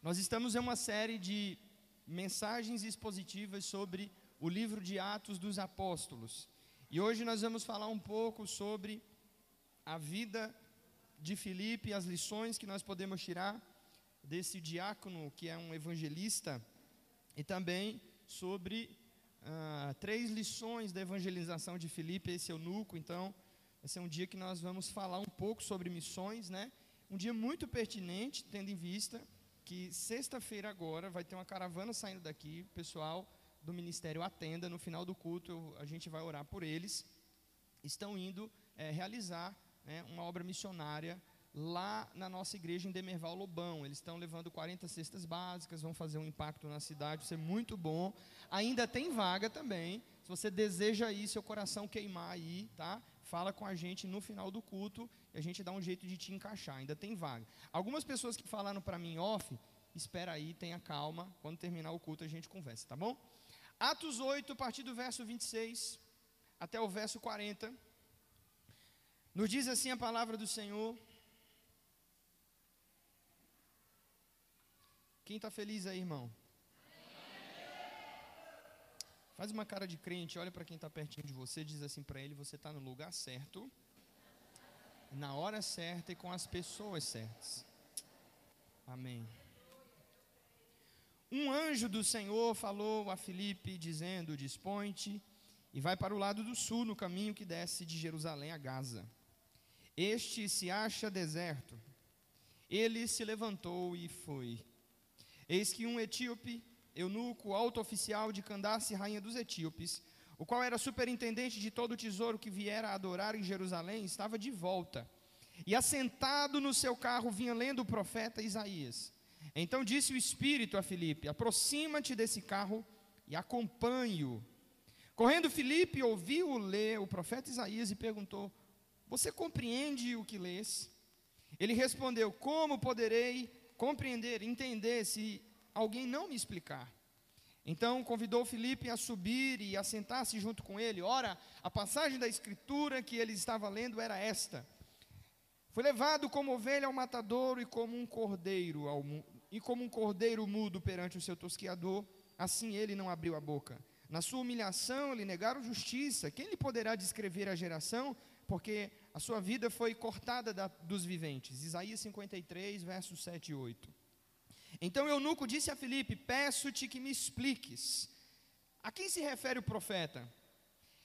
Nós estamos em uma série de mensagens expositivas sobre o livro de Atos dos Apóstolos. E hoje nós vamos falar um pouco sobre a vida de Filipe as lições que nós podemos tirar desse diácono que é um evangelista e também sobre ah, três lições da evangelização de Filipe, esse eunuco. Então, esse é um dia que nós vamos falar um pouco sobre missões, né? Um dia muito pertinente, tendo em vista que sexta-feira agora vai ter uma caravana saindo daqui, pessoal do Ministério Atenda, no final do culto eu, a gente vai orar por eles, estão indo é, realizar né, uma obra missionária lá na nossa igreja em Demerval Lobão. Eles estão levando 40 cestas básicas, vão fazer um impacto na cidade, isso é muito bom. Ainda tem vaga também. Se você deseja ir, seu coração queimar aí, tá? Fala com a gente no final do culto a gente dá um jeito de te encaixar. Ainda tem vaga. Algumas pessoas que falaram para mim off, espera aí, tenha calma. Quando terminar o culto a gente conversa, tá bom? Atos 8, a partir do verso 26 até o verso 40. Nos diz assim a palavra do Senhor. Quem está feliz aí, irmão? Faz uma cara de crente, olha para quem está pertinho de você, diz assim para ele: você está no lugar certo, na hora certa e com as pessoas certas. Amém. Um anjo do Senhor falou a Filipe, dizendo: Dispõe-te e vai para o lado do sul, no caminho que desce de Jerusalém a Gaza. Este se acha deserto. Ele se levantou e foi. Eis que um etíope eunuco, alto oficial de Candace, rainha dos etíopes, o qual era superintendente de todo o tesouro que viera adorar em Jerusalém, estava de volta. E assentado no seu carro vinha lendo o profeta Isaías. Então disse o Espírito a Filipe: Aproxima-te desse carro e acompanhe-o. Correndo Filipe ouviu ler o profeta Isaías e perguntou: Você compreende o que lês? Ele respondeu: Como poderei compreender, entender se alguém não me explicar. Então convidou Filipe a subir e a sentar-se junto com ele. Ora, a passagem da escritura que ele estava lendo era esta: Foi levado como ovelha ao matadouro e como um cordeiro ao, e como um cordeiro mudo perante o seu tosquiador, assim ele não abriu a boca. Na sua humilhação lhe negaram justiça. Quem lhe poderá descrever a geração? Porque a sua vida foi cortada da, dos viventes. Isaías 53, versos 7 e 8. Então Eunuco disse a Filipe: Peço-te que me expliques. A quem se refere o profeta?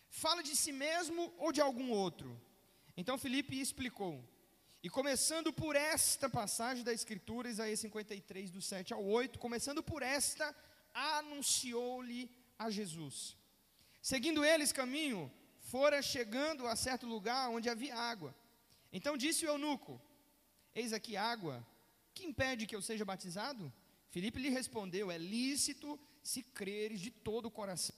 Fala de si mesmo ou de algum outro? Então Filipe explicou. E começando por esta passagem da Escritura, Isaías 53, do 7 ao 8, começando por esta, anunciou-lhe a Jesus. Seguindo eles caminho, fora chegando a certo lugar onde havia água. Então disse o eunuco: Eis aqui água que impede que eu seja batizado? Filipe lhe respondeu: É lícito se creres de todo o coração.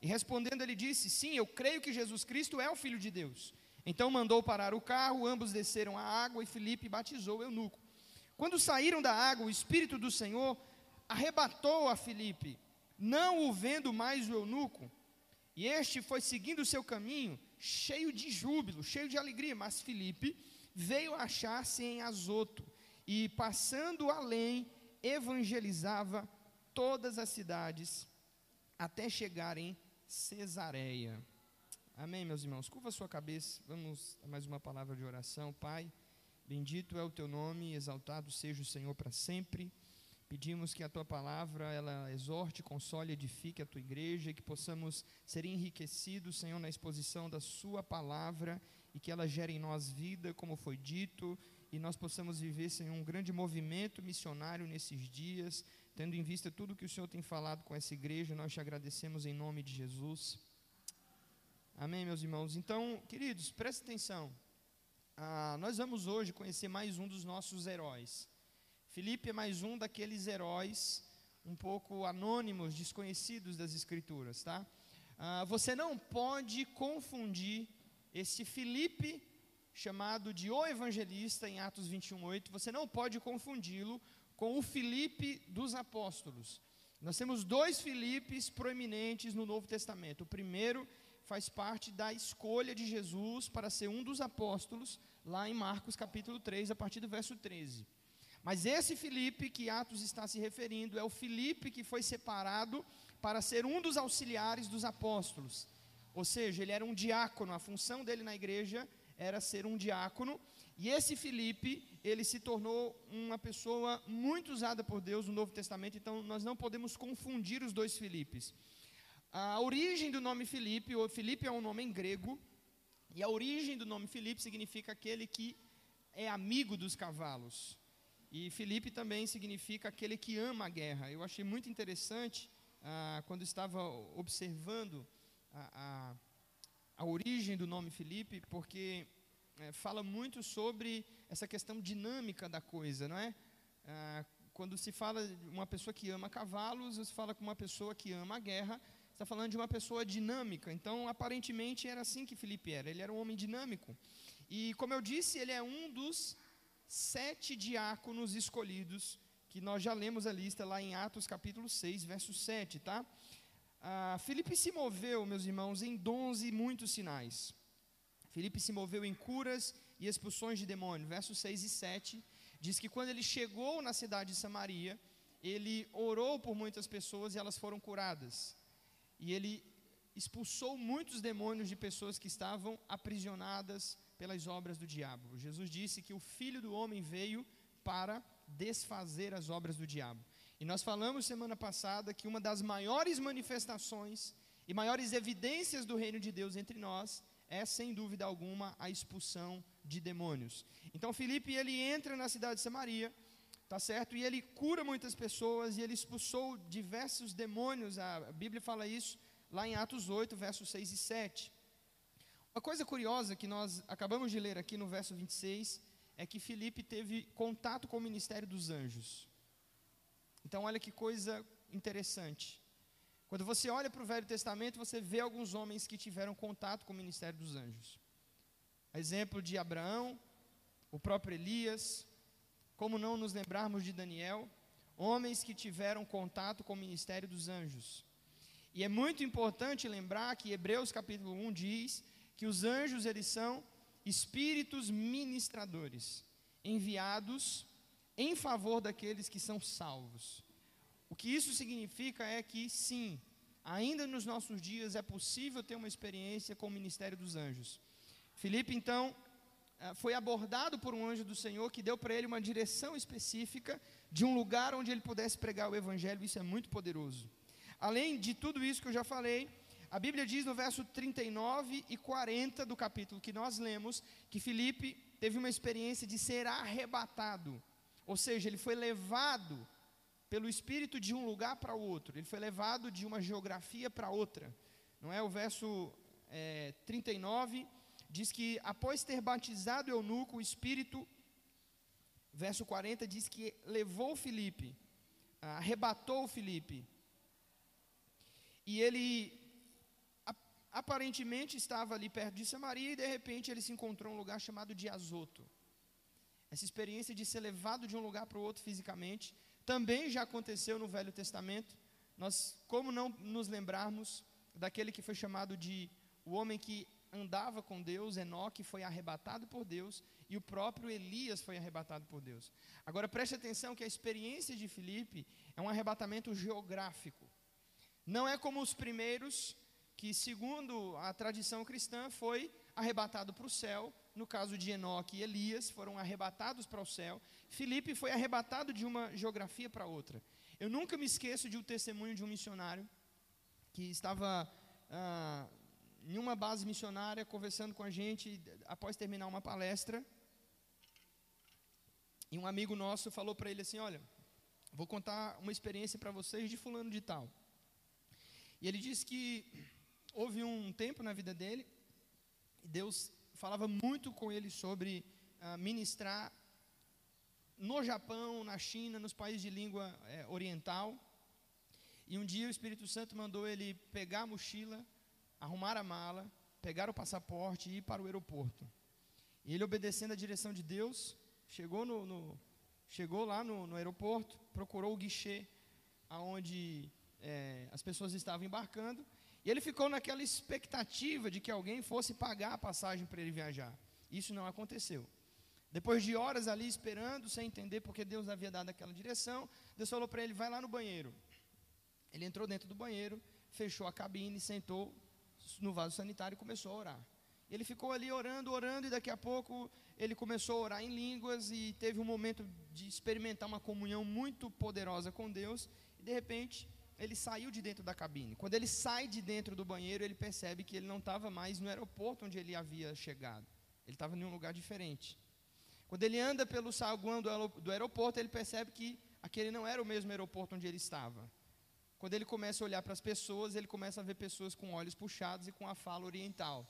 E respondendo, ele disse: Sim, eu creio que Jesus Cristo é o Filho de Deus. Então mandou parar o carro, ambos desceram a água e Filipe batizou o eunuco. Quando saíram da água, o Espírito do Senhor arrebatou a Filipe, não o vendo mais o eunuco. E este foi seguindo o seu caminho, cheio de júbilo, cheio de alegria. Mas Filipe veio achar-se em Azoto e, passando além, evangelizava todas as cidades até chegar em Cesareia. Amém, meus irmãos? Curva sua cabeça, vamos a mais uma palavra de oração. Pai, bendito é o teu nome, exaltado seja o Senhor para sempre. Pedimos que a tua palavra ela exorte, console, edifique a tua igreja, e que possamos ser enriquecidos, Senhor, na exposição da sua palavra e que ela gere em nós vida, como foi dito, e nós possamos viver, Senhor, um grande movimento missionário nesses dias, tendo em vista tudo que o Senhor tem falado com essa igreja, nós te agradecemos em nome de Jesus. Amém, meus irmãos? Então, queridos, preste atenção. Ah, nós vamos hoje conhecer mais um dos nossos heróis. Felipe é mais um daqueles heróis um pouco anônimos, desconhecidos das Escrituras, tá? Ah, você não pode confundir esse Felipe chamado de O Evangelista em Atos 21:8, você não pode confundi-lo com o Filipe dos apóstolos. Nós temos dois Filipes proeminentes no Novo Testamento. O primeiro faz parte da escolha de Jesus para ser um dos apóstolos, lá em Marcos capítulo 3, a partir do verso 13. Mas esse Filipe que Atos está se referindo é o Filipe que foi separado para ser um dos auxiliares dos apóstolos. Ou seja, ele era um diácono, a função dele na igreja era ser um diácono, e esse Filipe, ele se tornou uma pessoa muito usada por Deus no Novo Testamento, então nós não podemos confundir os dois Filipes. A origem do nome Filipe, o Filipe é um nome em grego, e a origem do nome Filipe significa aquele que é amigo dos cavalos. E Filipe também significa aquele que ama a guerra. Eu achei muito interessante ah, quando estava observando a, a, a, origem do nome Filipe, porque é, fala muito sobre essa questão dinâmica da coisa, não é? Ah, quando se fala de uma pessoa que ama cavalos, você fala com uma pessoa que ama a guerra, está falando de uma pessoa dinâmica. Então, aparentemente, era assim que Filipe era. Ele era um homem dinâmico. E, como eu disse, ele é um dos sete diáconos escolhidos, que nós já lemos a lista lá em Atos capítulo 6, verso 7, tá? Ah, Filipe se moveu, meus irmãos, em dons e muitos sinais. Filipe se moveu em curas e expulsões de demônio. Versos 6 e 7 diz que quando ele chegou na cidade de Samaria, ele orou por muitas pessoas e elas foram curadas. E ele expulsou muitos demônios de pessoas que estavam aprisionadas pelas obras do diabo. Jesus disse que o filho do homem veio para desfazer as obras do diabo. E nós falamos semana passada que uma das maiores manifestações e maiores evidências do reino de Deus entre nós é sem dúvida alguma a expulsão de demônios. Então Filipe ele entra na cidade de Samaria, tá certo? E ele cura muitas pessoas e ele expulsou diversos demônios. A Bíblia fala isso lá em Atos 8, versos 6 e 7. Uma coisa curiosa que nós acabamos de ler aqui no verso 26 é que Filipe teve contato com o ministério dos anjos. Então olha que coisa interessante. Quando você olha para o Velho Testamento, você vê alguns homens que tiveram contato com o ministério dos anjos. Exemplo de Abraão, o próprio Elias, como não nos lembrarmos de Daniel, homens que tiveram contato com o ministério dos anjos. E é muito importante lembrar que Hebreus capítulo 1 diz que os anjos eles são espíritos ministradores, enviados em favor daqueles que são salvos. O que isso significa é que, sim, ainda nos nossos dias é possível ter uma experiência com o ministério dos anjos. Filipe, então, eh, foi abordado por um anjo do Senhor que deu para ele uma direção específica de um lugar onde ele pudesse pregar o evangelho, isso é muito poderoso. Além de tudo isso que eu já falei, a Bíblia diz no verso 39 e 40 do capítulo que nós lemos que Filipe teve uma experiência de ser arrebatado, ou seja, ele foi levado pelo Espírito de um lugar para outro, ele foi levado de uma geografia para outra. Não é? O verso é, 39 diz que após ter batizado eunuco, o Espírito, verso 40 diz que levou Filipe, arrebatou Filipe, e ele aparentemente estava ali perto de Samaria e de repente ele se encontrou em um lugar chamado de Azoto. Essa experiência de ser levado de um lugar para o outro fisicamente também já aconteceu no Velho Testamento. Nós, como não nos lembrarmos daquele que foi chamado de o homem que andava com Deus, Enoque foi arrebatado por Deus e o próprio Elias foi arrebatado por Deus. Agora preste atenção que a experiência de Filipe é um arrebatamento geográfico. Não é como os primeiros que, segundo a tradição cristã, foi arrebatado para o céu. No caso de Enoque e Elias, foram arrebatados para o céu. Filipe foi arrebatado de uma geografia para outra. Eu nunca me esqueço de um testemunho de um missionário que estava ah, em uma base missionária conversando com a gente após terminar uma palestra. E um amigo nosso falou para ele assim: Olha, vou contar uma experiência para vocês de Fulano de Tal. E ele disse que houve um tempo na vida dele, Deus falava muito com ele sobre uh, ministrar no Japão, na China, nos países de língua é, oriental. E um dia o Espírito Santo mandou ele pegar a mochila, arrumar a mala, pegar o passaporte e ir para o aeroporto. E ele, obedecendo a direção de Deus, chegou, no, no chegou lá no, no, aeroporto, procurou o guichê aonde é, as pessoas estavam embarcando e ele ficou naquela expectativa de que alguém fosse pagar a passagem para ele viajar. Isso não aconteceu. Depois de horas ali esperando, sem entender porque Deus havia dado aquela direção, Deus falou para ele: vai lá no banheiro. Ele entrou dentro do banheiro, fechou a cabine, sentou no vaso sanitário e começou a orar. Ele ficou ali orando, orando, e daqui a pouco ele começou a orar em línguas e teve um momento de experimentar uma comunhão muito poderosa com Deus. E de repente, ele saiu de dentro da cabine. Quando ele sai de dentro do banheiro, ele percebe que ele não estava mais no aeroporto onde ele havia chegado. Ele estava em um lugar diferente. Quando ele anda pelo saguão do aeroporto, ele percebe que aquele não era o mesmo aeroporto onde ele estava. Quando ele começa a olhar para as pessoas, ele começa a ver pessoas com olhos puxados e com a fala oriental.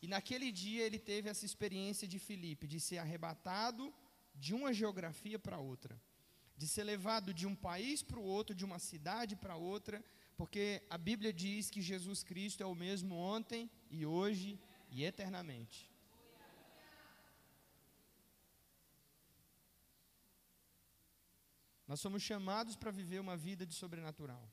E naquele dia ele teve essa experiência de Filipe, de ser arrebatado de uma geografia para outra de ser levado de um país para o outro, de uma cidade para outra, porque a Bíblia diz que Jesus Cristo é o mesmo ontem e hoje e eternamente. Nós somos chamados para viver uma vida de sobrenatural.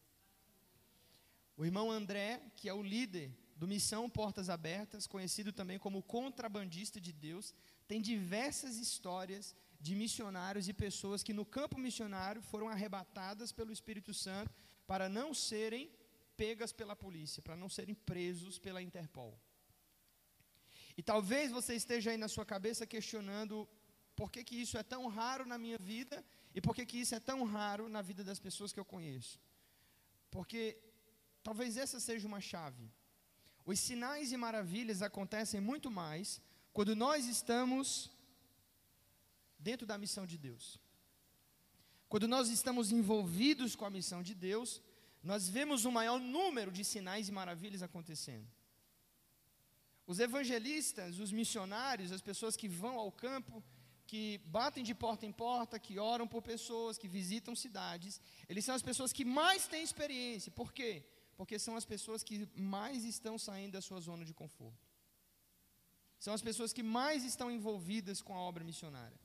O irmão André, que é o líder do Missão Portas Abertas, conhecido também como contrabandista de Deus, tem diversas histórias de missionários e pessoas que no campo missionário foram arrebatadas pelo Espírito Santo para não serem pegas pela polícia, para não serem presos pela Interpol. E talvez você esteja aí na sua cabeça questionando por que, que isso é tão raro na minha vida e por que, que isso é tão raro na vida das pessoas que eu conheço. Porque talvez essa seja uma chave. Os sinais e maravilhas acontecem muito mais quando nós estamos dentro da missão de Deus. Quando nós estamos envolvidos com a missão de Deus, nós vemos um maior número de sinais e maravilhas acontecendo. Os evangelistas, os missionários, as pessoas que vão ao campo, que batem de porta em porta, que oram por pessoas, que visitam cidades, eles são as pessoas que mais têm experiência. Por quê? Porque são as pessoas que mais estão saindo da sua zona de conforto. São as pessoas que mais estão envolvidas com a obra missionária.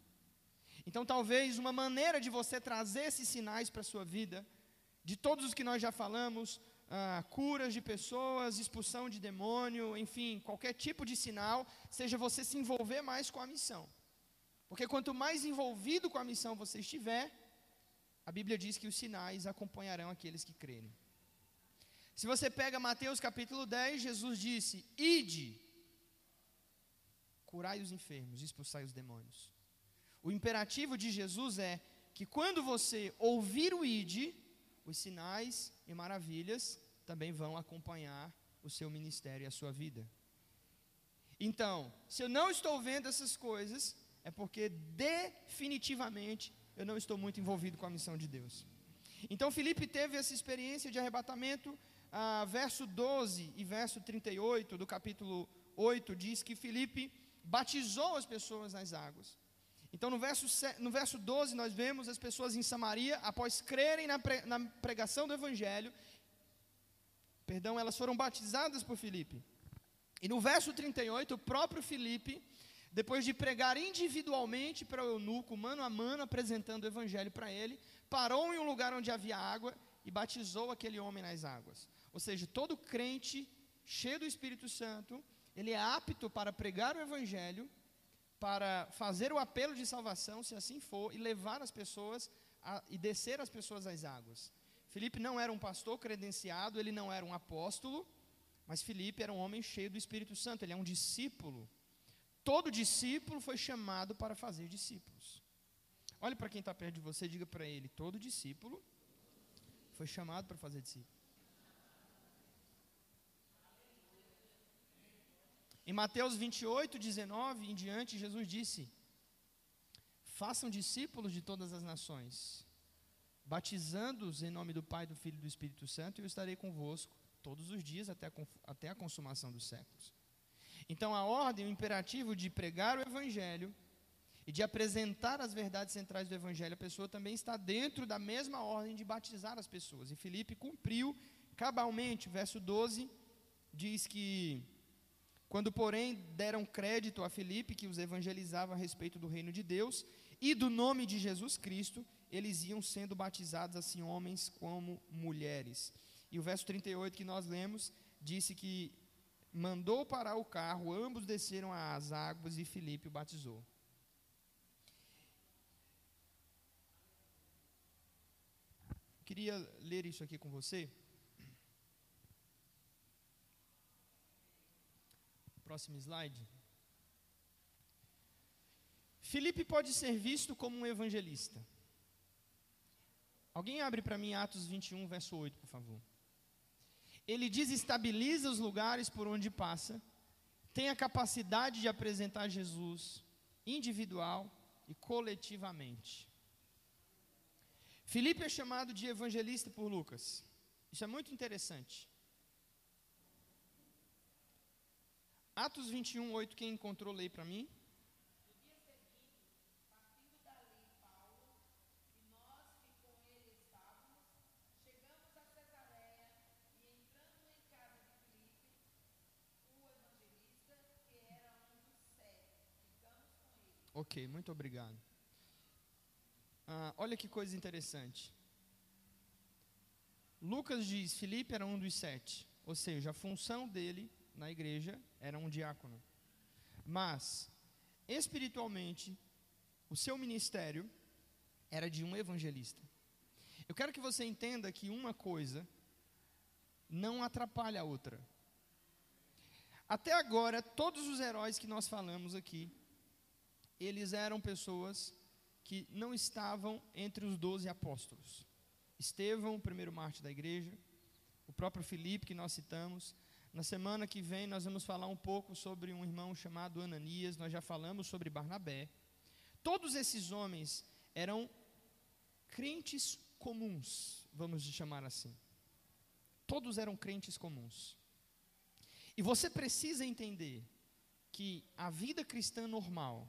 Então, talvez uma maneira de você trazer esses sinais para a sua vida, de todos os que nós já falamos, ah, curas de pessoas, expulsão de demônio, enfim, qualquer tipo de sinal, seja você se envolver mais com a missão. Porque quanto mais envolvido com a missão você estiver, a Bíblia diz que os sinais acompanharão aqueles que crerem. Se você pega Mateus capítulo 10, Jesus disse: Ide, curai os enfermos, expulsai os demônios. O imperativo de Jesus é que quando você ouvir o ID, os sinais e maravilhas também vão acompanhar o seu ministério e a sua vida. Então, se eu não estou vendo essas coisas, é porque definitivamente eu não estou muito envolvido com a missão de Deus. Então, Felipe teve essa experiência de arrebatamento. Ah, verso 12 e verso 38 do capítulo 8 diz que Felipe batizou as pessoas nas águas. Então, no verso, no verso 12, nós vemos as pessoas em Samaria, após crerem na, pre, na pregação do Evangelho, perdão, elas foram batizadas por Filipe. E no verso 38, o próprio Filipe, depois de pregar individualmente para o eunuco, mano a mano, apresentando o Evangelho para ele, parou em um lugar onde havia água e batizou aquele homem nas águas. Ou seja, todo crente cheio do Espírito Santo, ele é apto para pregar o Evangelho para fazer o apelo de salvação, se assim for, e levar as pessoas a, e descer as pessoas às águas. Felipe não era um pastor credenciado, ele não era um apóstolo, mas Felipe era um homem cheio do Espírito Santo, ele é um discípulo. Todo discípulo foi chamado para fazer discípulos. Olhe para quem está perto de você e diga para ele: todo discípulo foi chamado para fazer discípulo. Em Mateus 28, 19 em diante, Jesus disse: Façam discípulos de todas as nações, batizando-os em nome do Pai, do Filho e do Espírito Santo, e eu estarei convosco todos os dias até a, até a consumação dos séculos. Então, a ordem, o imperativo de pregar o Evangelho e de apresentar as verdades centrais do Evangelho, a pessoa também está dentro da mesma ordem de batizar as pessoas. E Felipe cumpriu cabalmente. Verso 12 diz que quando, porém, deram crédito a Felipe, que os evangelizava a respeito do reino de Deus e do nome de Jesus Cristo, eles iam sendo batizados, assim, homens como mulheres. E o verso 38 que nós lemos disse que mandou parar o carro, ambos desceram às águas e Felipe o batizou. Queria ler isso aqui com você. Próximo slide. Filipe pode ser visto como um evangelista. Alguém abre para mim Atos 21, verso 8, por favor. Ele desestabiliza os lugares por onde passa, tem a capacidade de apresentar Jesus individual e coletivamente. Filipe é chamado de evangelista por Lucas. Isso é muito interessante. Atos 21, 8, quem encontrou, lei para mim. Ok, muito obrigado. Ah, olha que coisa interessante. Lucas diz: Filipe era um dos sete, ou seja, a função dele na igreja era um diácono. Mas, espiritualmente, o seu ministério era de um evangelista. Eu quero que você entenda que uma coisa não atrapalha a outra. Até agora, todos os heróis que nós falamos aqui, eles eram pessoas que não estavam entre os doze apóstolos. Estevão, o primeiro mártir da igreja, o próprio Filipe, que nós citamos. Na semana que vem, nós vamos falar um pouco sobre um irmão chamado Ananias, nós já falamos sobre Barnabé. Todos esses homens eram crentes comuns, vamos chamar assim. Todos eram crentes comuns. E você precisa entender que a vida cristã normal,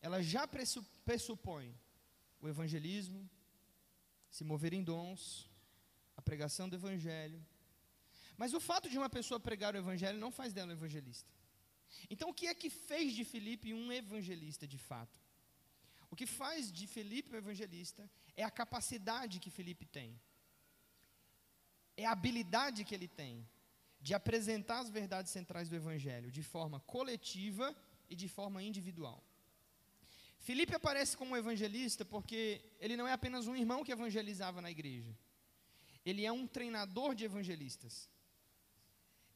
ela já pressupõe o evangelismo, se mover em dons, a pregação do evangelho. Mas o fato de uma pessoa pregar o evangelho não faz dela um evangelista. Então, o que é que fez de Felipe um evangelista de fato? O que faz de Felipe um evangelista é a capacidade que Felipe tem, é a habilidade que ele tem de apresentar as verdades centrais do evangelho de forma coletiva e de forma individual. Filipe aparece como evangelista porque ele não é apenas um irmão que evangelizava na igreja. Ele é um treinador de evangelistas.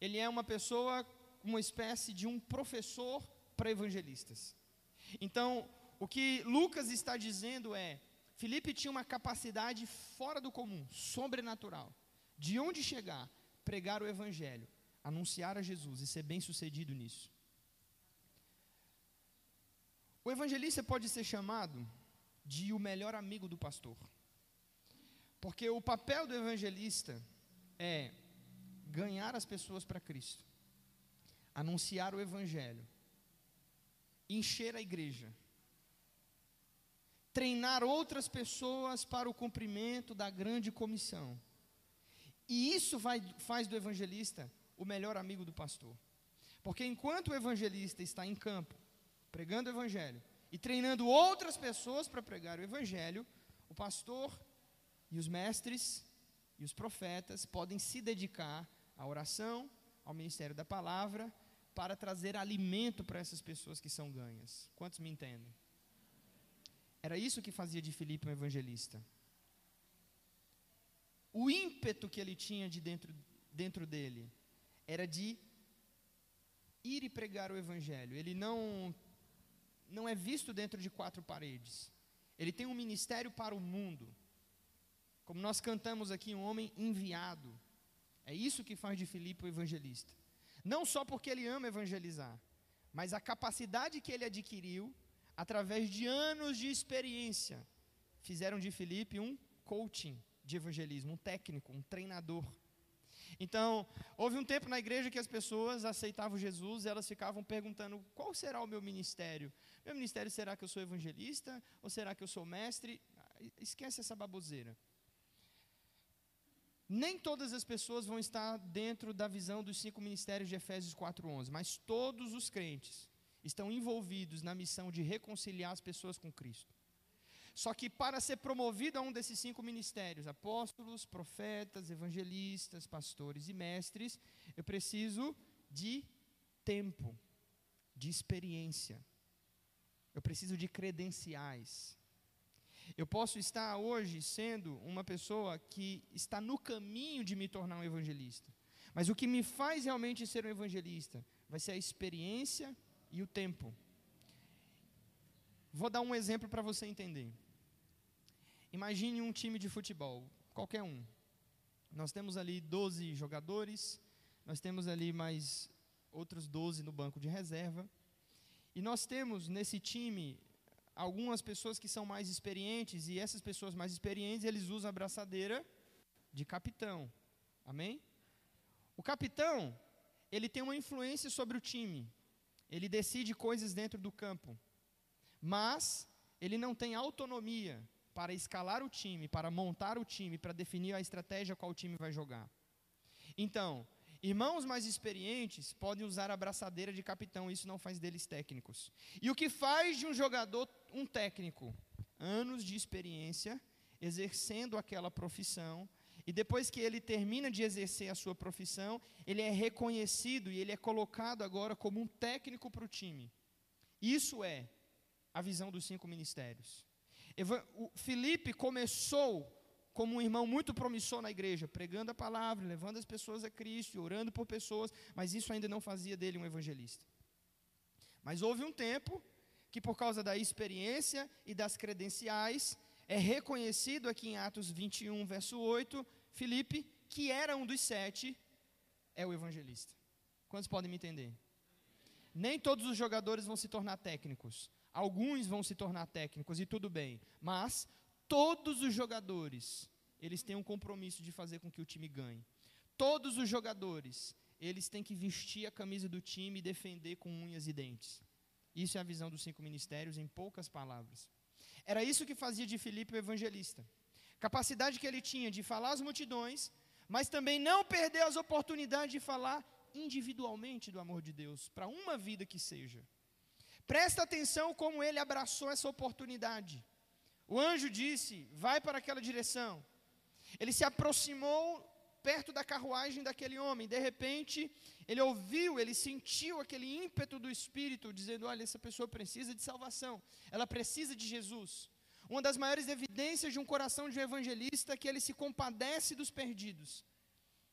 Ele é uma pessoa, uma espécie de um professor para evangelistas. Então, o que Lucas está dizendo é: Filipe tinha uma capacidade fora do comum, sobrenatural, de onde chegar, pregar o evangelho, anunciar a Jesus e ser bem sucedido nisso. O evangelista pode ser chamado de o melhor amigo do pastor. Porque o papel do evangelista é ganhar as pessoas para Cristo, anunciar o evangelho, encher a igreja, treinar outras pessoas para o cumprimento da grande comissão. E isso vai, faz do evangelista o melhor amigo do pastor. Porque enquanto o evangelista está em campo, pregando o Evangelho e treinando outras pessoas para pregar o Evangelho, o pastor e os mestres e os profetas podem se dedicar à oração, ao ministério da palavra, para trazer alimento para essas pessoas que são ganhas. Quantos me entendem? Era isso que fazia de Filipe um evangelista. O ímpeto que ele tinha de dentro, dentro dele era de ir e pregar o evangelho. Ele não não é visto dentro de quatro paredes. Ele tem um ministério para o mundo. Como nós cantamos aqui, um homem enviado. É isso que faz de Filipe o evangelista. Não só porque ele ama evangelizar, mas a capacidade que ele adquiriu através de anos de experiência fizeram de Filipe um coaching de evangelismo, um técnico, um treinador. Então, houve um tempo na igreja que as pessoas aceitavam Jesus e elas ficavam perguntando: qual será o meu ministério? Meu ministério será que eu sou evangelista? Ou será que eu sou mestre? Esquece essa baboseira. Nem todas as pessoas vão estar dentro da visão dos cinco ministérios de Efésios 4:11, mas todos os crentes estão envolvidos na missão de reconciliar as pessoas com Cristo. Só que para ser promovido a um desses cinco ministérios, apóstolos, profetas, evangelistas, pastores e mestres, eu preciso de tempo, de experiência. Eu preciso de credenciais. Eu posso estar hoje sendo uma pessoa que está no caminho de me tornar um evangelista. Mas o que me faz realmente ser um evangelista vai ser a experiência e o tempo. Vou dar um exemplo para você entender. Imagine um time de futebol, qualquer um. Nós temos ali 12 jogadores, nós temos ali mais outros 12 no banco de reserva. E nós temos nesse time algumas pessoas que são mais experientes, e essas pessoas mais experientes, eles usam a braçadeira de capitão. Amém? O capitão, ele tem uma influência sobre o time. Ele decide coisas dentro do campo. Mas ele não tem autonomia para escalar o time, para montar o time, para definir a estratégia qual o time vai jogar. Então, irmãos mais experientes podem usar a braçadeira de capitão, isso não faz deles técnicos. E o que faz de um jogador um técnico? Anos de experiência exercendo aquela profissão, e depois que ele termina de exercer a sua profissão, ele é reconhecido e ele é colocado agora como um técnico para o time. Isso é a visão dos cinco ministérios. Felipe começou como um irmão muito promissor na igreja, pregando a palavra, levando as pessoas a Cristo, orando por pessoas, mas isso ainda não fazia dele um evangelista. Mas houve um tempo que, por causa da experiência e das credenciais, é reconhecido aqui em Atos 21, verso 8, Filipe, que era um dos sete, é o evangelista. Quantos podem me entender? Nem todos os jogadores vão se tornar técnicos. Alguns vão se tornar técnicos e tudo bem. Mas todos os jogadores, eles têm um compromisso de fazer com que o time ganhe. Todos os jogadores, eles têm que vestir a camisa do time e defender com unhas e dentes. Isso é a visão dos cinco ministérios em poucas palavras. Era isso que fazia de Filipe o evangelista capacidade que ele tinha de falar às multidões, mas também não perder as oportunidades de falar individualmente do amor de Deus, para uma vida que seja. Presta atenção como ele abraçou essa oportunidade. O anjo disse: vai para aquela direção. Ele se aproximou perto da carruagem daquele homem. De repente, ele ouviu, ele sentiu aquele ímpeto do Espírito, dizendo: Olha, essa pessoa precisa de salvação, ela precisa de Jesus. Uma das maiores evidências de um coração de um evangelista é que ele se compadece dos perdidos.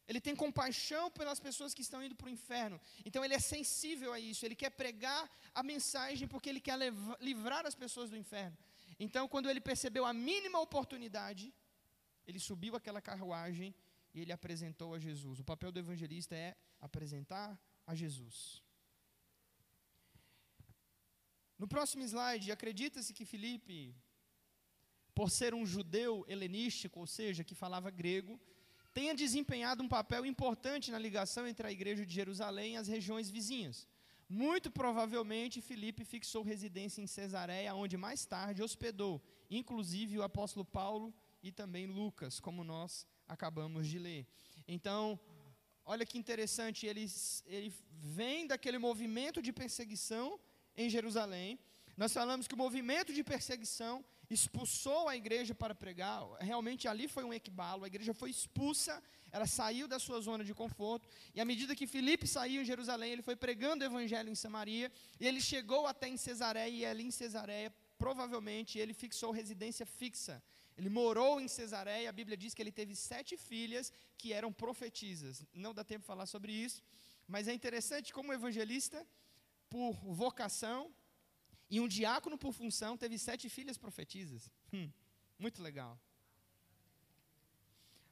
Ele tem compaixão pelas pessoas que estão indo para o inferno. Então ele é sensível a isso. Ele quer pregar a mensagem porque ele quer livrar as pessoas do inferno. Então, quando ele percebeu a mínima oportunidade, ele subiu aquela carruagem e ele apresentou a Jesus. O papel do evangelista é apresentar a Jesus. No próximo slide, acredita-se que Filipe por ser um judeu helenístico, ou seja, que falava grego, tenha desempenhado um papel importante na ligação entre a igreja de Jerusalém e as regiões vizinhas. Muito provavelmente, Filipe fixou residência em Cesareia, onde mais tarde hospedou, inclusive o apóstolo Paulo e também Lucas, como nós acabamos de ler. Então, olha que interessante, ele, ele vem daquele movimento de perseguição em Jerusalém. Nós falamos que o movimento de perseguição expulsou a igreja para pregar. Realmente ali foi um equibalo, a igreja foi expulsa, ela saiu da sua zona de conforto. E à medida que Filipe saiu em Jerusalém, ele foi pregando o evangelho em Samaria, e ele chegou até em Cesareia, e ali em Cesareia, provavelmente, ele fixou residência fixa. Ele morou em Cesareia, a Bíblia diz que ele teve sete filhas que eram profetisas. Não dá tempo de falar sobre isso, mas é interessante como evangelista, por vocação, e um diácono por função teve sete filhas profetisas. Hum, muito legal.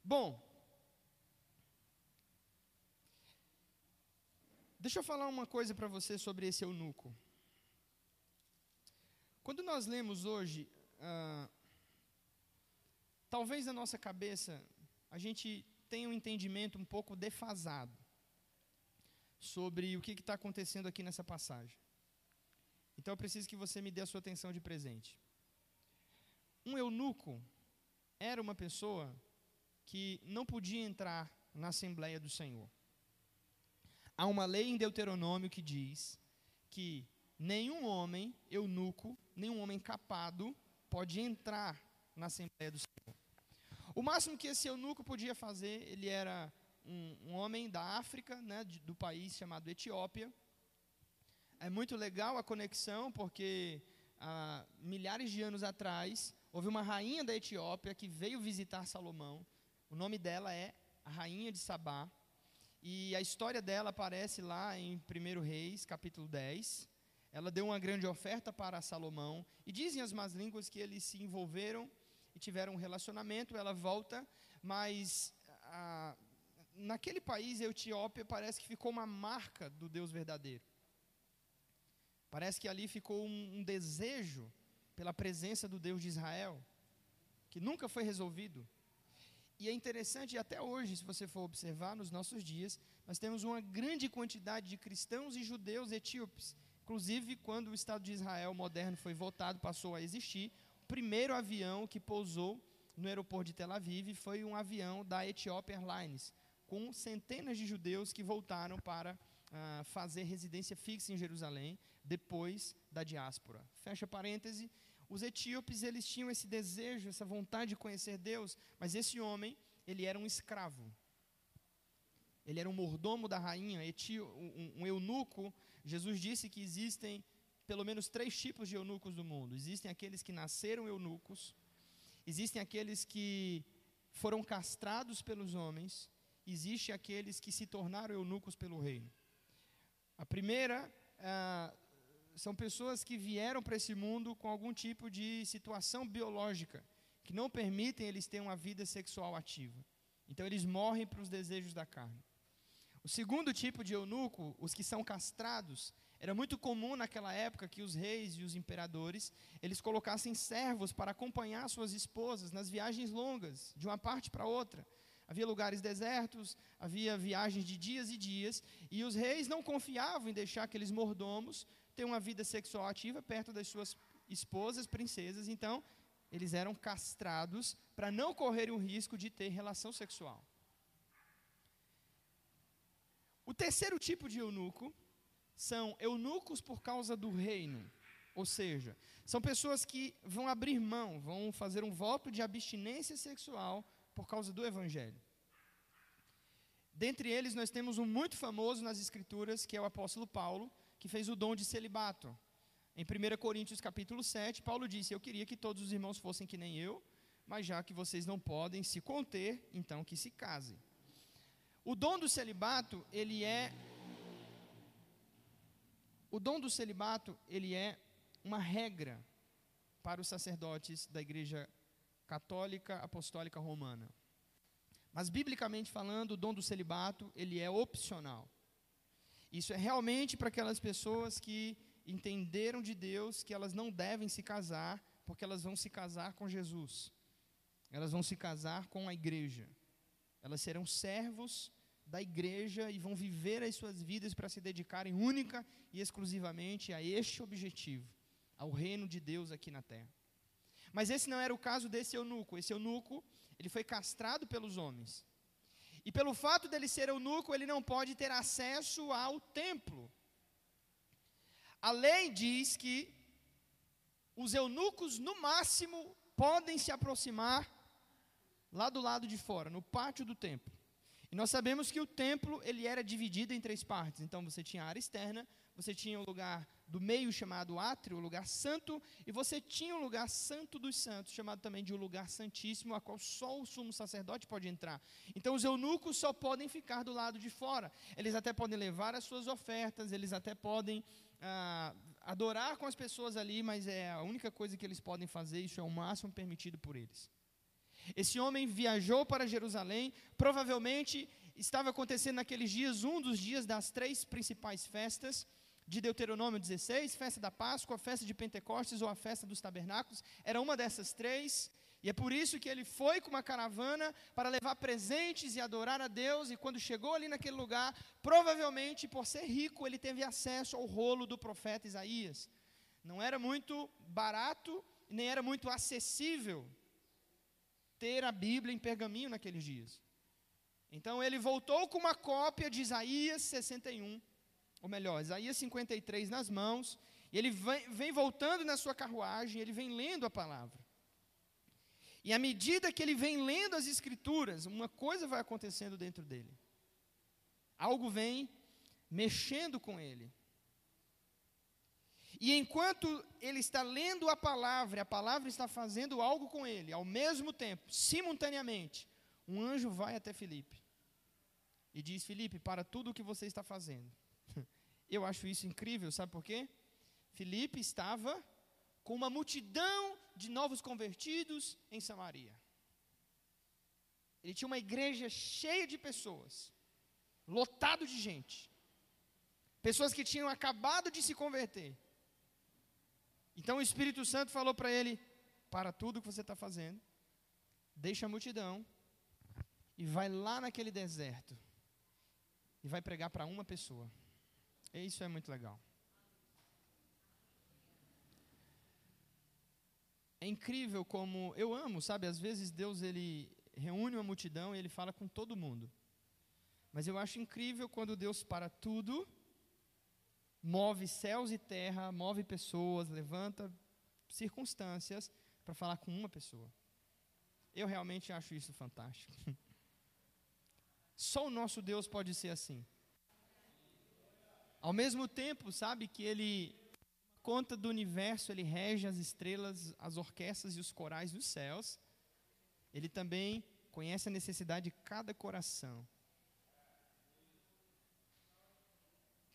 Bom, deixa eu falar uma coisa para você sobre esse eunuco. Quando nós lemos hoje, ah, talvez na nossa cabeça a gente tenha um entendimento um pouco defasado sobre o que está acontecendo aqui nessa passagem. Então eu preciso que você me dê a sua atenção de presente. Um eunuco era uma pessoa que não podia entrar na Assembleia do Senhor. Há uma lei em Deuteronômio que diz que nenhum homem eunuco, nenhum homem capado, pode entrar na Assembleia do Senhor. O máximo que esse eunuco podia fazer, ele era um, um homem da África, né, do país chamado Etiópia, é muito legal a conexão, porque há milhares de anos atrás, houve uma rainha da Etiópia que veio visitar Salomão. O nome dela é a rainha de Sabá. E a história dela aparece lá em 1 Reis, capítulo 10. Ela deu uma grande oferta para Salomão. E dizem as más línguas que eles se envolveram e tiveram um relacionamento. Ela volta, mas a, naquele país, a Etiópia, parece que ficou uma marca do Deus verdadeiro. Parece que ali ficou um, um desejo pela presença do Deus de Israel, que nunca foi resolvido. E é interessante, até hoje, se você for observar nos nossos dias, nós temos uma grande quantidade de cristãos e judeus etíopes. Inclusive, quando o Estado de Israel moderno foi votado, passou a existir, o primeiro avião que pousou no aeroporto de Tel Aviv foi um avião da Ethiopian Airlines, com centenas de judeus que voltaram para uh, fazer residência fixa em Jerusalém depois da diáspora. Fecha parêntese. Os etíopes eles tinham esse desejo, essa vontade de conhecer Deus, mas esse homem ele era um escravo. Ele era um mordomo da rainha, um, um eunuco. Jesus disse que existem pelo menos três tipos de eunucos do mundo. Existem aqueles que nasceram eunucos, existem aqueles que foram castrados pelos homens, existem aqueles que se tornaram eunucos pelo reino. A primeira ah, são pessoas que vieram para esse mundo com algum tipo de situação biológica que não permitem eles terem uma vida sexual ativa. Então eles morrem para os desejos da carne. O segundo tipo de eunuco, os que são castrados, era muito comum naquela época que os reis e os imperadores, eles colocassem servos para acompanhar suas esposas nas viagens longas, de uma parte para outra. Havia lugares desertos, havia viagens de dias e dias, e os reis não confiavam em deixar aqueles mordomos ter uma vida sexual ativa perto das suas esposas, princesas, então eles eram castrados para não correrem o risco de ter relação sexual. O terceiro tipo de eunuco são eunucos por causa do reino. Ou seja, são pessoas que vão abrir mão, vão fazer um voto de abstinência sexual por causa do evangelho. Dentre eles, nós temos um muito famoso nas Escrituras, que é o apóstolo Paulo, que fez o dom de celibato. Em 1 Coríntios capítulo 7, Paulo disse: Eu queria que todos os irmãos fossem que nem eu, mas já que vocês não podem se conter, então que se casem. O dom do celibato, ele é o dom do celibato, ele é uma regra para os sacerdotes da Igreja Católica Apostólica Romana. Mas biblicamente falando, o dom do celibato, ele é opcional. Isso é realmente para aquelas pessoas que entenderam de Deus que elas não devem se casar, porque elas vão se casar com Jesus. Elas vão se casar com a igreja. Elas serão servos da igreja e vão viver as suas vidas para se dedicarem única e exclusivamente a este objetivo, ao reino de Deus aqui na terra. Mas esse não era o caso desse eunuco. Esse eunuco, ele foi castrado pelos homens. E pelo fato dele ser eunuco, ele não pode ter acesso ao templo. A lei diz que os eunucos, no máximo, podem se aproximar lá do lado de fora, no pátio do templo. E nós sabemos que o templo ele era dividido em três partes. Então você tinha a área externa, você tinha o lugar do meio chamado átrio, o lugar santo, e você tinha o lugar santo dos santos, chamado também de o lugar santíssimo, a qual só o sumo sacerdote pode entrar. Então os eunucos só podem ficar do lado de fora. Eles até podem levar as suas ofertas, eles até podem ah, adorar com as pessoas ali, mas é a única coisa que eles podem fazer, isso é o máximo permitido por eles. Esse homem viajou para Jerusalém, provavelmente estava acontecendo naqueles dias um dos dias das três principais festas de Deuteronômio 16, festa da Páscoa, festa de Pentecostes ou a festa dos tabernáculos, era uma dessas três, e é por isso que ele foi com uma caravana para levar presentes e adorar a Deus, e quando chegou ali naquele lugar, provavelmente por ser rico, ele teve acesso ao rolo do profeta Isaías. Não era muito barato, nem era muito acessível ter a Bíblia em pergaminho naqueles dias. Então ele voltou com uma cópia de Isaías 61 ou melhor, Isaías 53 nas mãos, e ele vem, vem voltando na sua carruagem, ele vem lendo a palavra. E à medida que ele vem lendo as escrituras, uma coisa vai acontecendo dentro dele. Algo vem mexendo com ele. E enquanto ele está lendo a palavra, a palavra está fazendo algo com ele, ao mesmo tempo, simultaneamente, um anjo vai até Filipe e diz: Filipe, para tudo o que você está fazendo. Eu acho isso incrível, sabe por quê? Filipe estava com uma multidão de novos convertidos em Samaria. Ele tinha uma igreja cheia de pessoas, lotado de gente. Pessoas que tinham acabado de se converter. Então o Espírito Santo falou para ele: para tudo que você está fazendo, deixa a multidão e vai lá naquele deserto e vai pregar para uma pessoa. E isso é muito legal. É incrível como eu amo, sabe? Às vezes Deus ele reúne uma multidão e ele fala com todo mundo. Mas eu acho incrível quando Deus para tudo, move céus e terra, move pessoas, levanta circunstâncias para falar com uma pessoa. Eu realmente acho isso fantástico. Só o nosso Deus pode ser assim. Ao mesmo tempo, sabe que ele conta do universo, ele rege as estrelas, as orquestras e os corais dos céus. Ele também conhece a necessidade de cada coração.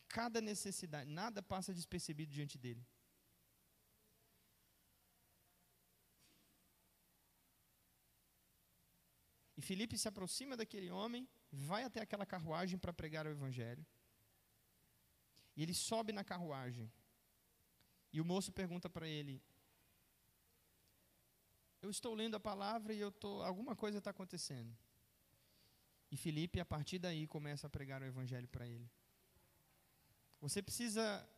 Cada necessidade, nada passa despercebido diante dele. E Felipe se aproxima daquele homem vai até aquela carruagem para pregar o Evangelho. E ele sobe na carruagem. E o moço pergunta para ele: Eu estou lendo a palavra e eu tô, alguma coisa está acontecendo. E Felipe, a partir daí, começa a pregar o Evangelho para ele. Você precisa.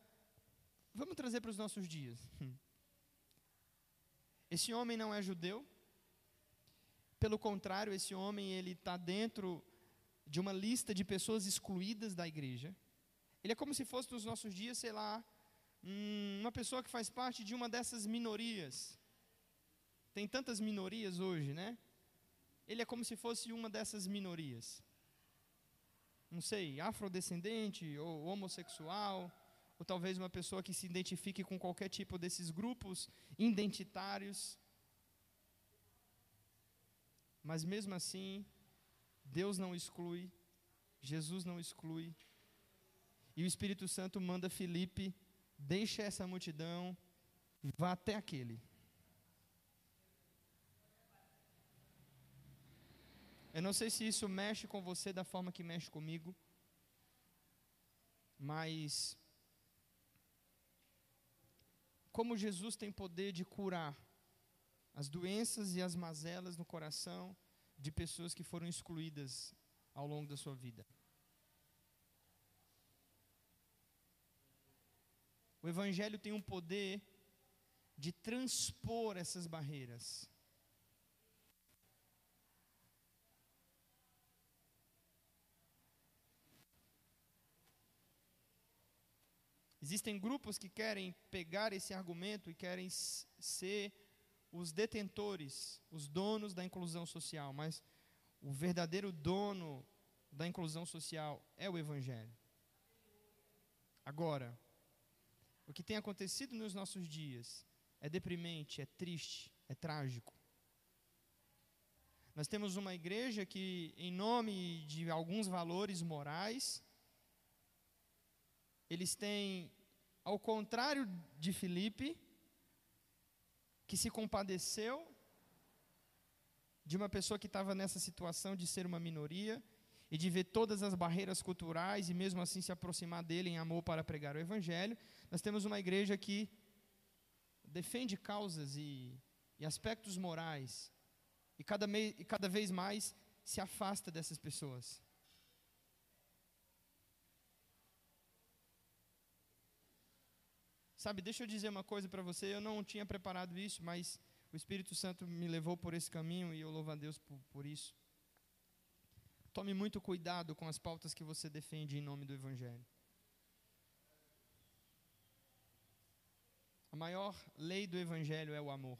Vamos trazer para os nossos dias. Esse homem não é judeu. Pelo contrário, esse homem ele está dentro de uma lista de pessoas excluídas da igreja. Ele é como se fosse nos nossos dias, sei lá, uma pessoa que faz parte de uma dessas minorias. Tem tantas minorias hoje, né? Ele é como se fosse uma dessas minorias. Não sei, afrodescendente ou homossexual, ou talvez uma pessoa que se identifique com qualquer tipo desses grupos identitários. Mas mesmo assim, Deus não exclui, Jesus não exclui. E o Espírito Santo manda Felipe, deixa essa multidão vá até aquele. Eu não sei se isso mexe com você da forma que mexe comigo, mas como Jesus tem poder de curar as doenças e as mazelas no coração de pessoas que foram excluídas ao longo da sua vida. O Evangelho tem um poder de transpor essas barreiras. Existem grupos que querem pegar esse argumento e querem ser os detentores, os donos da inclusão social, mas o verdadeiro dono da inclusão social é o Evangelho. Agora, o que tem acontecido nos nossos dias é deprimente, é triste, é trágico. Nós temos uma igreja que, em nome de alguns valores morais, eles têm, ao contrário de Filipe, que se compadeceu de uma pessoa que estava nessa situação de ser uma minoria e de ver todas as barreiras culturais e mesmo assim se aproximar dele em amor para pregar o evangelho. Nós temos uma igreja que defende causas e, e aspectos morais e cada, me, e cada vez mais se afasta dessas pessoas. Sabe, deixa eu dizer uma coisa para você, eu não tinha preparado isso, mas o Espírito Santo me levou por esse caminho e eu louvo a Deus por, por isso. Tome muito cuidado com as pautas que você defende em nome do Evangelho. A maior lei do Evangelho é o amor.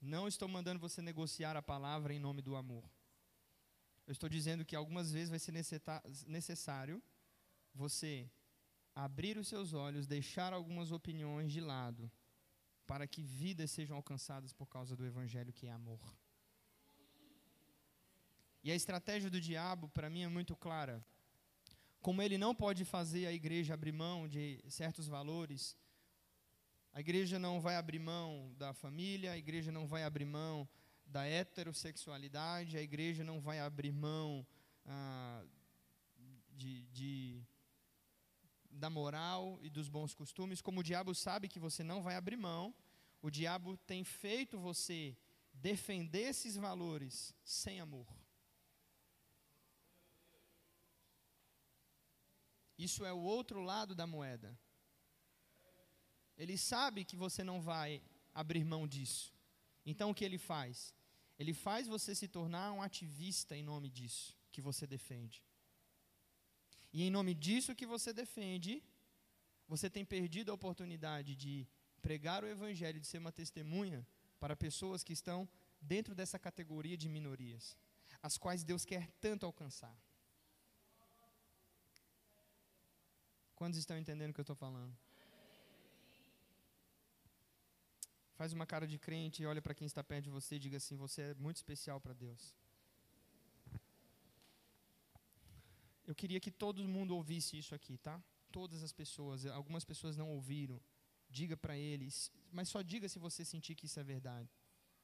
Não estou mandando você negociar a palavra em nome do amor. Eu estou dizendo que algumas vezes vai ser necessário você abrir os seus olhos, deixar algumas opiniões de lado, para que vidas sejam alcançadas por causa do Evangelho que é amor. E a estratégia do diabo, para mim, é muito clara. Como ele não pode fazer a igreja abrir mão de certos valores, a igreja não vai abrir mão da família, a igreja não vai abrir mão da heterossexualidade, a igreja não vai abrir mão ah, de, de, da moral e dos bons costumes. Como o diabo sabe que você não vai abrir mão, o diabo tem feito você defender esses valores sem amor. Isso é o outro lado da moeda. Ele sabe que você não vai abrir mão disso. Então o que ele faz? Ele faz você se tornar um ativista em nome disso que você defende. E em nome disso que você defende, você tem perdido a oportunidade de pregar o evangelho, de ser uma testemunha para pessoas que estão dentro dessa categoria de minorias, as quais Deus quer tanto alcançar. Quantos estão entendendo o que eu estou falando? Faz uma cara de crente e olha para quem está perto de você e diga assim: Você é muito especial para Deus. Eu queria que todo mundo ouvisse isso aqui, tá? Todas as pessoas, algumas pessoas não ouviram. Diga para eles, mas só diga se você sentir que isso é verdade.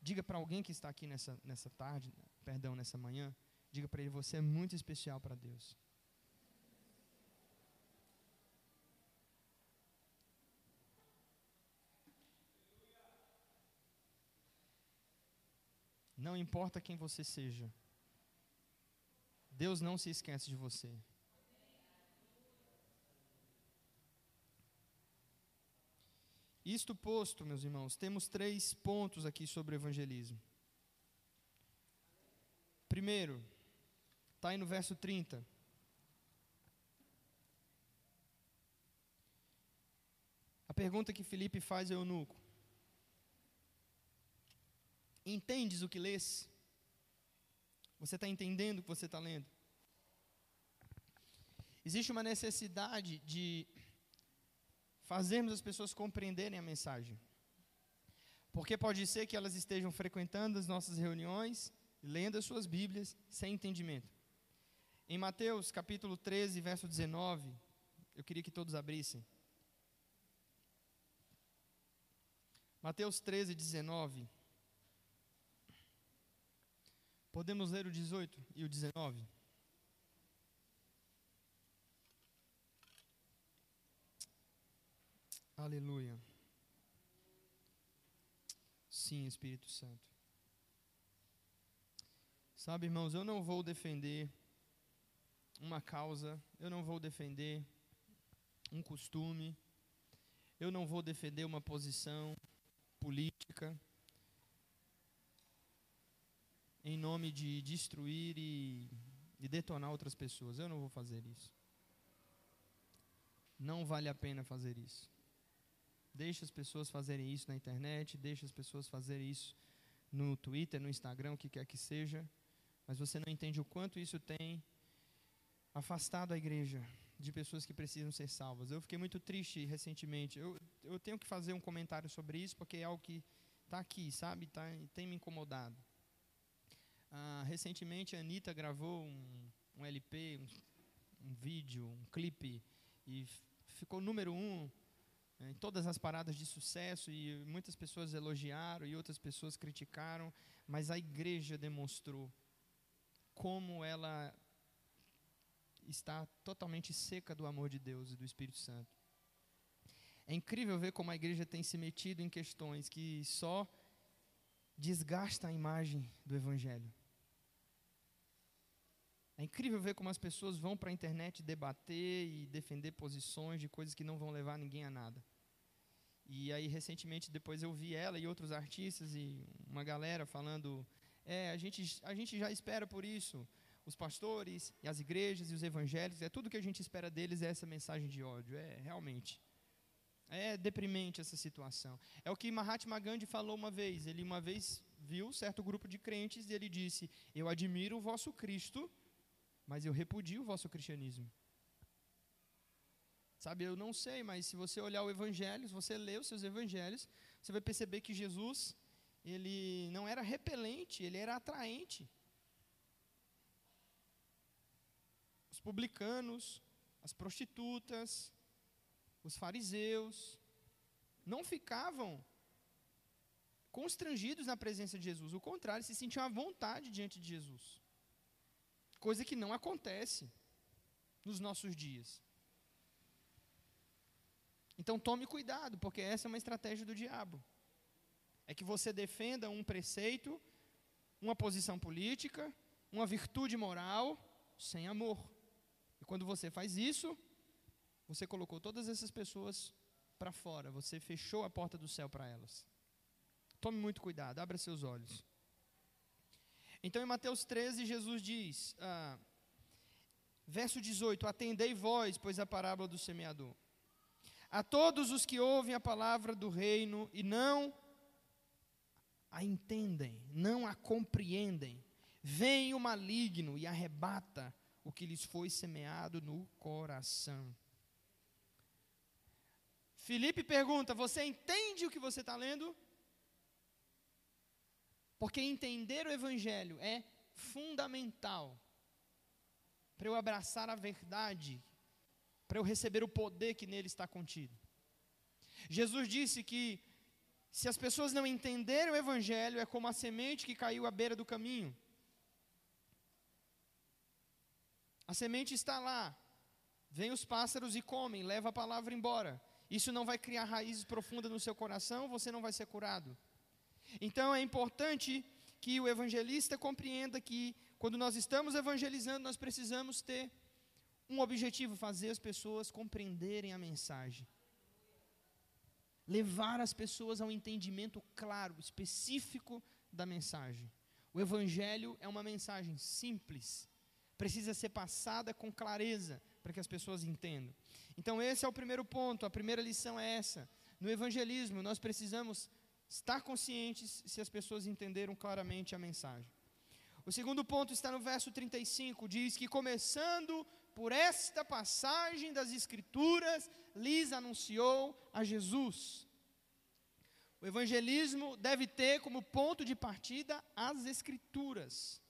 Diga para alguém que está aqui nessa, nessa tarde, perdão, nessa manhã, diga para ele: Você é muito especial para Deus. Não importa quem você seja, Deus não se esquece de você. Isto posto, meus irmãos, temos três pontos aqui sobre o evangelismo. Primeiro, está aí no verso 30. A pergunta que Felipe faz ao eunuco: Entendes o que lês? Você está entendendo o que você está lendo? Existe uma necessidade de fazermos as pessoas compreenderem a mensagem. Porque pode ser que elas estejam frequentando as nossas reuniões, lendo as suas Bíblias, sem entendimento. Em Mateus capítulo 13, verso 19, eu queria que todos abrissem. Mateus 13, 19. Podemos ler o 18 e o 19? Aleluia. Sim, Espírito Santo. Sabe, irmãos, eu não vou defender uma causa, eu não vou defender um costume, eu não vou defender uma posição política, em nome de destruir e, e detonar outras pessoas. Eu não vou fazer isso. Não vale a pena fazer isso. Deixe as pessoas fazerem isso na internet, deixe as pessoas fazerem isso no Twitter, no Instagram, o que quer que seja, mas você não entende o quanto isso tem afastado a igreja de pessoas que precisam ser salvas. Eu fiquei muito triste recentemente. Eu, eu tenho que fazer um comentário sobre isso, porque é algo que está aqui, sabe? Tá, tem me incomodado. Ah, recentemente a Anitta gravou um, um LP, um, um, vídeo, um clipe, e ficou número um eh, em todas as paradas de sucesso, e muitas pessoas elogiaram e outras pessoas criticaram, mas a igreja demonstrou como ela está totalmente seca do amor de Deus e do Espírito Santo. É incrível ver como a igreja tem se metido em questões que só desgasta a imagem do Evangelho. É incrível ver como as pessoas vão para a internet debater e defender posições de coisas que não vão levar ninguém a nada. E aí, recentemente, depois eu vi ela e outros artistas e uma galera falando: é, a gente, a gente já espera por isso. Os pastores e as igrejas e os evangélicos, é tudo que a gente espera deles é essa mensagem de ódio. É, realmente. É deprimente essa situação. É o que Mahatma Gandhi falou uma vez. Ele uma vez viu certo grupo de crentes e ele disse: Eu admiro o vosso Cristo, mas eu repudio o vosso cristianismo. Sabe, eu não sei, mas se você olhar o evangelho, se você ler os seus evangelhos, você vai perceber que Jesus, ele não era repelente, ele era atraente. Os publicanos, as prostitutas, os fariseus, não ficavam constrangidos na presença de Jesus. O contrário, se sentiam à vontade diante de Jesus. Coisa que não acontece nos nossos dias. Então tome cuidado, porque essa é uma estratégia do diabo. É que você defenda um preceito, uma posição política, uma virtude moral, sem amor. E quando você faz isso, você colocou todas essas pessoas para fora, você fechou a porta do céu para elas. Tome muito cuidado, abra seus olhos. Então, em Mateus 13, Jesus diz, ah, verso 18: Atendei vós, pois a parábola do semeador. A todos os que ouvem a palavra do reino e não a entendem, não a compreendem, vem o maligno e arrebata o que lhes foi semeado no coração. Felipe pergunta: Você entende o que você está lendo? Porque entender o Evangelho é fundamental para eu abraçar a verdade, para eu receber o poder que nele está contido. Jesus disse que se as pessoas não entenderem o Evangelho, é como a semente que caiu à beira do caminho. A semente está lá, vem os pássaros e comem, leva a palavra embora. Isso não vai criar raízes profundas no seu coração, você não vai ser curado. Então é importante que o evangelista compreenda que quando nós estamos evangelizando, nós precisamos ter um objetivo: fazer as pessoas compreenderem a mensagem. Levar as pessoas a um entendimento claro, específico da mensagem. O Evangelho é uma mensagem simples, precisa ser passada com clareza para que as pessoas entendam. Então, esse é o primeiro ponto, a primeira lição é essa. No evangelismo, nós precisamos estar conscientes se as pessoas entenderam claramente a mensagem. O segundo ponto está no verso 35, diz que começando por esta passagem das Escrituras, lhes anunciou a Jesus. O evangelismo deve ter como ponto de partida as Escrituras,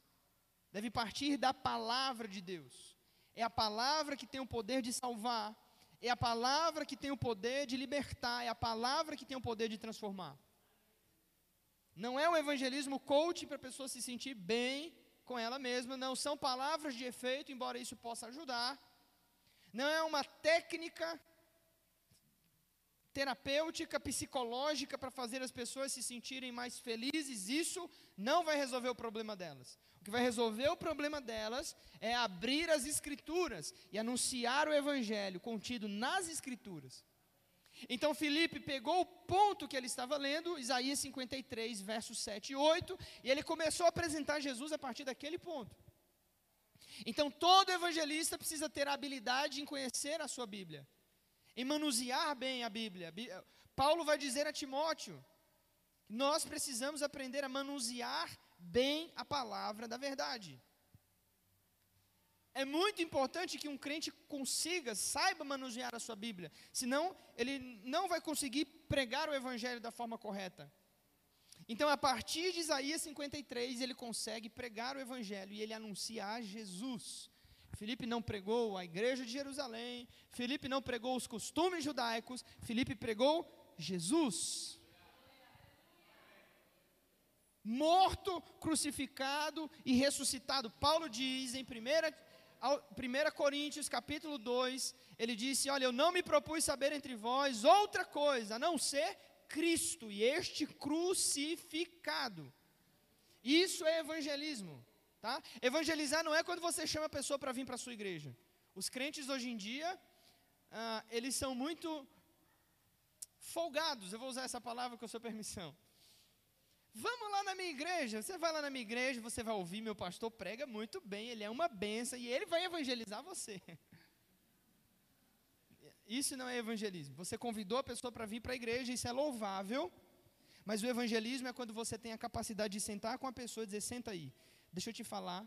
deve partir da palavra de Deus. É a palavra que tem o poder de salvar, é a palavra que tem o poder de libertar, é a palavra que tem o poder de transformar. Não é um evangelismo coach para a pessoa se sentir bem com ela mesma, não são palavras de efeito, embora isso possa ajudar. Não é uma técnica terapêutica, psicológica para fazer as pessoas se sentirem mais felizes, isso não vai resolver o problema delas. O que vai resolver o problema delas é abrir as escrituras e anunciar o evangelho contido nas escrituras. Então Felipe pegou o ponto que ele estava lendo, Isaías 53, versos 7 e 8, e ele começou a apresentar Jesus a partir daquele ponto. Então todo evangelista precisa ter a habilidade em conhecer a sua Bíblia, em manusear bem a Bíblia. Paulo vai dizer a Timóteo nós precisamos aprender a manusear bem a palavra da verdade. É muito importante que um crente consiga, saiba manusear a sua Bíblia, senão ele não vai conseguir pregar o Evangelho da forma correta. Então, a partir de Isaías 53, ele consegue pregar o Evangelho e ele anuncia a Jesus. Felipe não pregou a igreja de Jerusalém, Felipe não pregou os costumes judaicos, Felipe pregou Jesus. Morto, crucificado e ressuscitado. Paulo diz em 1 1 Coríntios capítulo 2, ele disse: Olha, eu não me propus saber entre vós outra coisa, a não ser Cristo e este crucificado. Isso é evangelismo. Tá? Evangelizar não é quando você chama a pessoa para vir para a sua igreja. Os crentes hoje em dia, ah, eles são muito folgados, eu vou usar essa palavra com a sua permissão. Vamos lá na minha igreja. Você vai lá na minha igreja, você vai ouvir meu pastor prega muito bem, ele é uma benção e ele vai evangelizar você. Isso não é evangelismo. Você convidou a pessoa para vir para a igreja, isso é louvável. Mas o evangelismo é quando você tem a capacidade de sentar com a pessoa e dizer: senta aí, deixa eu te falar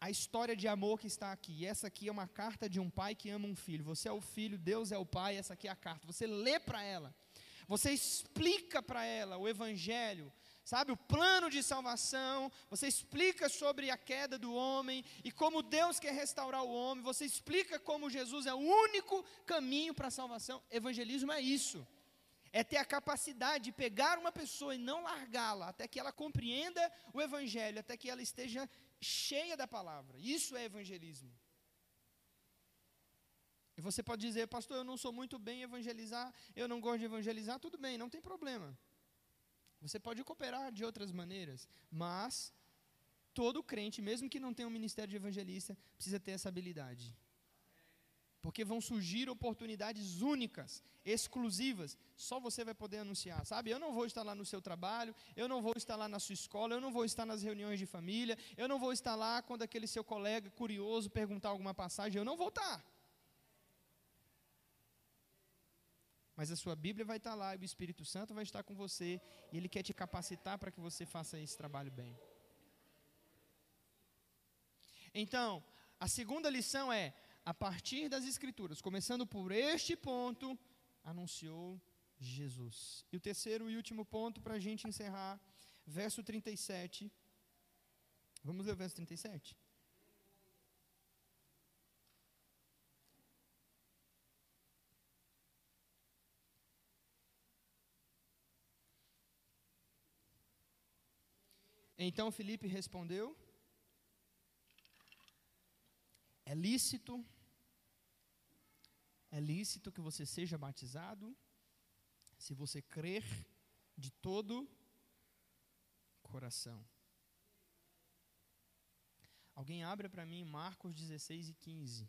a história de amor que está aqui. Essa aqui é uma carta de um pai que ama um filho. Você é o filho, Deus é o pai, essa aqui é a carta. Você lê para ela. Você explica para ela o evangelho, sabe, o plano de salvação, você explica sobre a queda do homem e como Deus quer restaurar o homem, você explica como Jesus é o único caminho para a salvação. Evangelismo é isso. É ter a capacidade de pegar uma pessoa e não largá-la até que ela compreenda o evangelho, até que ela esteja cheia da palavra. Isso é evangelismo. E você pode dizer, pastor, eu não sou muito bem evangelizar, eu não gosto de evangelizar, tudo bem, não tem problema. Você pode cooperar de outras maneiras, mas todo crente, mesmo que não tenha um ministério de evangelista, precisa ter essa habilidade. Porque vão surgir oportunidades únicas, exclusivas, só você vai poder anunciar, sabe? Eu não vou estar lá no seu trabalho, eu não vou estar lá na sua escola, eu não vou estar nas reuniões de família, eu não vou estar lá quando aquele seu colega curioso perguntar alguma passagem, eu não vou estar. Mas a sua Bíblia vai estar lá e o Espírito Santo vai estar com você e ele quer te capacitar para que você faça esse trabalho bem. Então, a segunda lição é: a partir das Escrituras, começando por este ponto, anunciou Jesus. E o terceiro e último ponto para a gente encerrar, verso 37. Vamos ler o verso 37? Então Felipe respondeu: É lícito, é lícito que você seja batizado, se você crer de todo coração. Alguém abre para mim Marcos 16 e 15.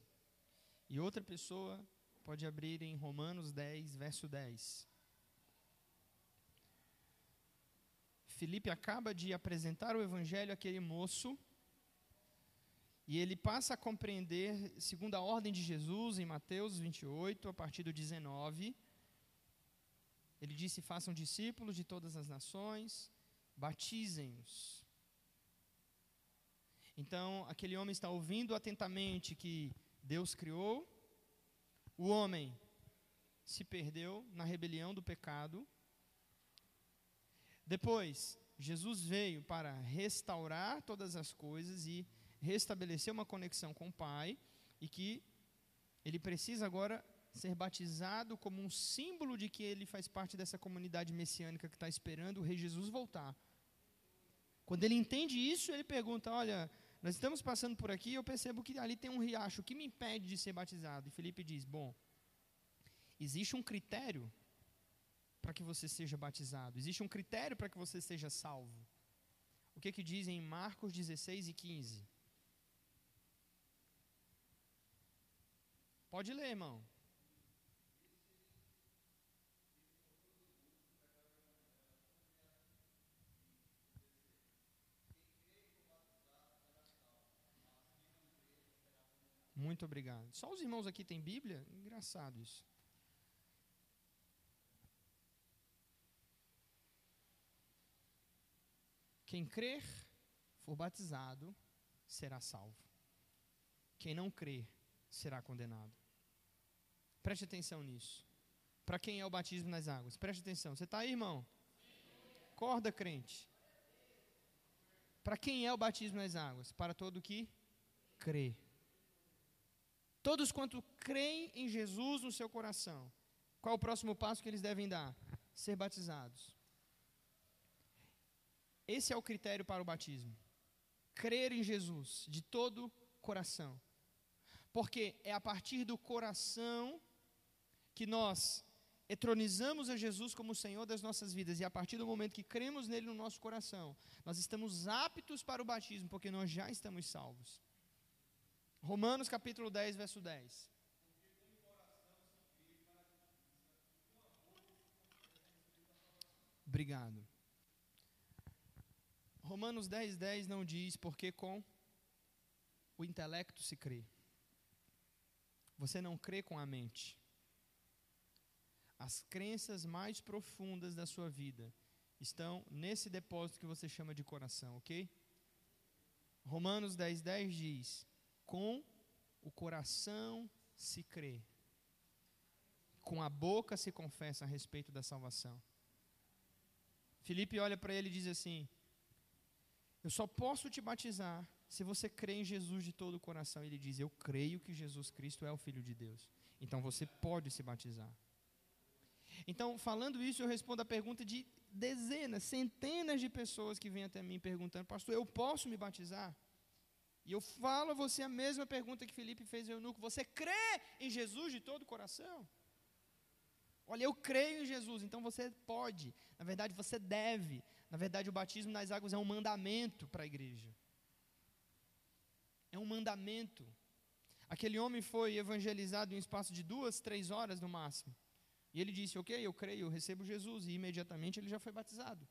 E outra pessoa pode abrir em Romanos 10, verso 10. Felipe acaba de apresentar o evangelho àquele moço, e ele passa a compreender, segundo a ordem de Jesus, em Mateus 28, a partir do 19. Ele disse: Façam discípulos de todas as nações, batizem-os. Então, aquele homem está ouvindo atentamente que Deus criou, o homem se perdeu na rebelião do pecado, depois, Jesus veio para restaurar todas as coisas e restabelecer uma conexão com o Pai, e que ele precisa agora ser batizado como um símbolo de que ele faz parte dessa comunidade messiânica que está esperando o Rei Jesus voltar. Quando ele entende isso, ele pergunta: Olha, nós estamos passando por aqui, eu percebo que ali tem um riacho, o que me impede de ser batizado? E Felipe diz: Bom, existe um critério para que você seja batizado. Existe um critério para que você seja salvo. O que que dizem em Marcos 16 e 15? Pode ler, irmão. Muito obrigado. Só os irmãos aqui têm Bíblia? Engraçado isso. Quem crer, for batizado, será salvo. Quem não crer, será condenado. Preste atenção nisso. Para quem é o batismo nas águas? Preste atenção. Você está aí, irmão? Corda, crente. Para quem é o batismo nas águas? Para todo que crê. Todos quanto creem em Jesus no seu coração. Qual o próximo passo que eles devem dar? Ser batizados. Esse é o critério para o batismo. Crer em Jesus de todo coração. Porque é a partir do coração que nós etronizamos a Jesus como Senhor das nossas vidas, e a partir do momento que cremos nele no nosso coração, nós estamos aptos para o batismo, porque nós já estamos salvos. Romanos capítulo 10, verso 10. Obrigado. Romanos 10, 10 não diz porque com o intelecto se crê. Você não crê com a mente. As crenças mais profundas da sua vida estão nesse depósito que você chama de coração, ok? Romanos 10, 10 diz: Com o coração se crê, com a boca se confessa a respeito da salvação. Felipe olha para ele e diz assim: Eu só posso te batizar se você crê em Jesus de todo o coração. Ele diz: Eu creio que Jesus Cristo é o Filho de Deus. Então você pode se batizar. Então, falando isso, eu respondo a pergunta de dezenas, centenas de pessoas que vêm até mim perguntando: Pastor, eu posso me batizar? E eu falo a você a mesma pergunta que Felipe fez ao eunuco: Você crê em Jesus de todo o coração? Olha, eu creio em Jesus, então você pode. Na verdade, você deve. Na verdade, o batismo nas águas é um mandamento para a igreja. É um mandamento. Aquele homem foi evangelizado em um espaço de duas, três horas no máximo. E ele disse: Ok, eu creio, eu recebo Jesus. E imediatamente ele já foi batizado.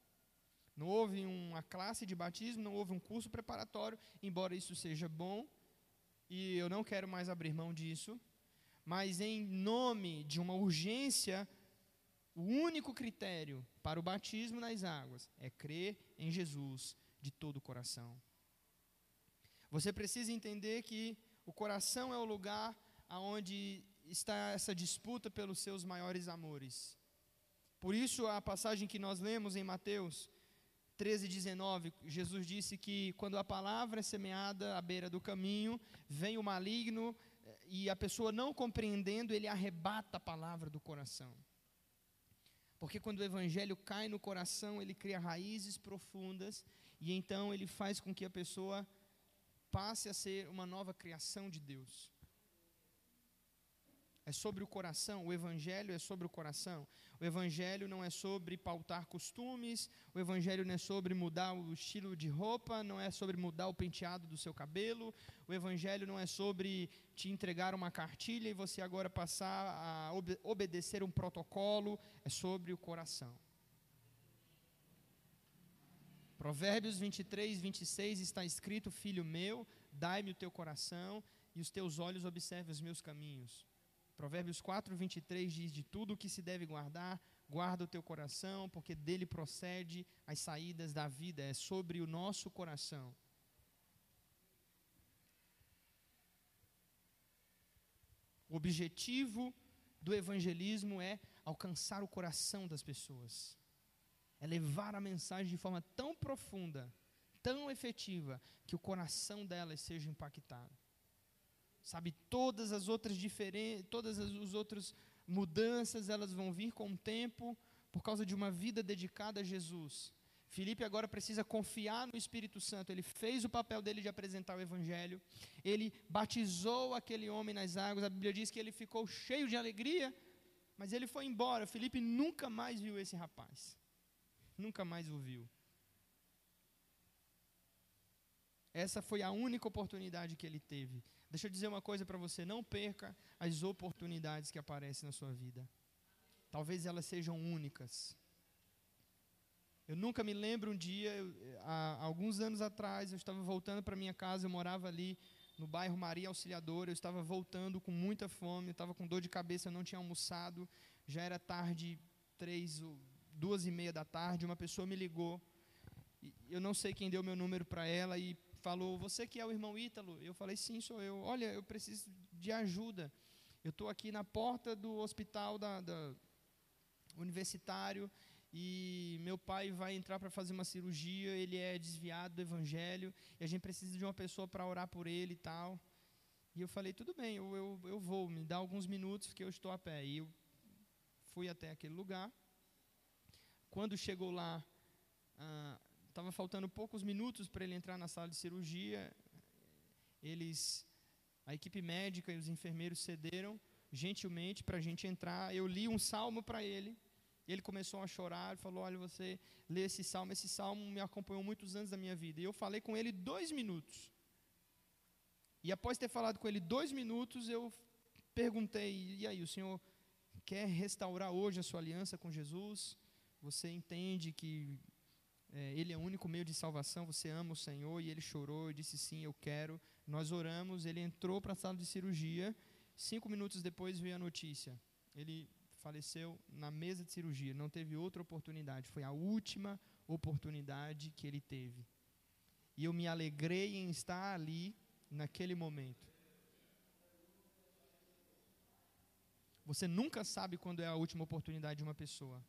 Não houve uma classe de batismo, não houve um curso preparatório, embora isso seja bom, e eu não quero mais abrir mão disso, mas em nome de uma urgência, o único critério para o batismo nas águas é crer em Jesus de todo o coração. Você precisa entender que o coração é o lugar aonde está essa disputa pelos seus maiores amores. Por isso, a passagem que nós lemos em Mateus 13, 19, Jesus disse que quando a palavra é semeada à beira do caminho, vem o maligno eh, e a pessoa não compreendendo, ele arrebata a palavra do coração. Porque quando o evangelho cai no coração, ele cria raízes profundas e então ele faz com que a pessoa passe a ser uma nova criação de Deus é sobre o coração, o Evangelho é sobre o coração. O Evangelho não é sobre pautar costumes, o Evangelho não é sobre mudar o estilo de roupa, não é sobre mudar o penteado do seu cabelo, o Evangelho não é sobre te entregar uma cartilha e você agora passar a ob obedecer um protocolo, é sobre o coração. Provérbios 23, 26 está escrito: Filho meu, dai-me o teu coração e os teus olhos observem os meus caminhos. Provérbios 4, 23 diz: De tudo o que se deve guardar, guarda o teu coração, porque dele procede as saídas da vida, é sobre o nosso coração. O objetivo do evangelismo é alcançar o coração das pessoas, é levar a mensagem de forma tão profunda, tão efetiva, que o coração delas seja impactado. Sabe, todas as outras diferenças, todas as, as outras mudanças, elas vão vir com o tempo, por causa de uma vida dedicada a Jesus. Felipe agora precisa confiar no Espírito Santo. Ele fez o papel dele de apresentar o Evangelho. Ele batizou aquele homem nas águas. A Bíblia diz que ele ficou cheio de alegria, mas ele foi embora. Felipe nunca mais viu esse rapaz. Nunca mais o viu. Essa foi a única oportunidade que ele teve Deixa eu dizer uma coisa para você: não perca as oportunidades que aparecem na sua vida. Talvez elas sejam únicas. Eu nunca me lembro um dia, eu, há alguns anos atrás, eu estava voltando para minha casa, eu morava ali no bairro Maria Auxiliadora, eu estava voltando com muita fome, eu estava com dor de cabeça, eu não tinha almoçado, já era tarde, três, duas e meia da tarde, uma pessoa me ligou, eu não sei quem deu meu número para ela, e falou: Você que é o irmão Ítalo? Eu falei: Sim, sou eu. Olha, eu preciso de ajuda. Eu estou aqui na porta do hospital da, da, universitário e meu pai vai entrar para fazer uma cirurgia. Ele é desviado do evangelho e a gente precisa de uma pessoa para orar por ele e tal. E eu falei: Tudo bem, eu, eu, eu vou, me dá alguns minutos que eu estou a pé. E eu fui até aquele lugar. Quando chegou lá, ah, Estava faltando poucos minutos para ele entrar na sala de cirurgia. Eles, a equipe médica e os enfermeiros cederam gentilmente para a gente entrar. Eu li um salmo para ele. Ele começou a chorar, falou: Olha, você lê esse salmo. Esse salmo me acompanhou muitos anos da minha vida. E eu falei com ele dois minutos. E após ter falado com ele dois minutos, eu perguntei: E aí, o senhor quer restaurar hoje a sua aliança com Jesus? Você entende que é, ele é o único meio de salvação, você ama o Senhor, e ele chorou e disse sim, eu quero. Nós oramos, ele entrou para a sala de cirurgia, cinco minutos depois veio a notícia, ele faleceu na mesa de cirurgia, não teve outra oportunidade, foi a última oportunidade que ele teve. e eu me alegrei em estar ali naquele momento. Você nunca sabe quando é a última oportunidade de uma pessoa.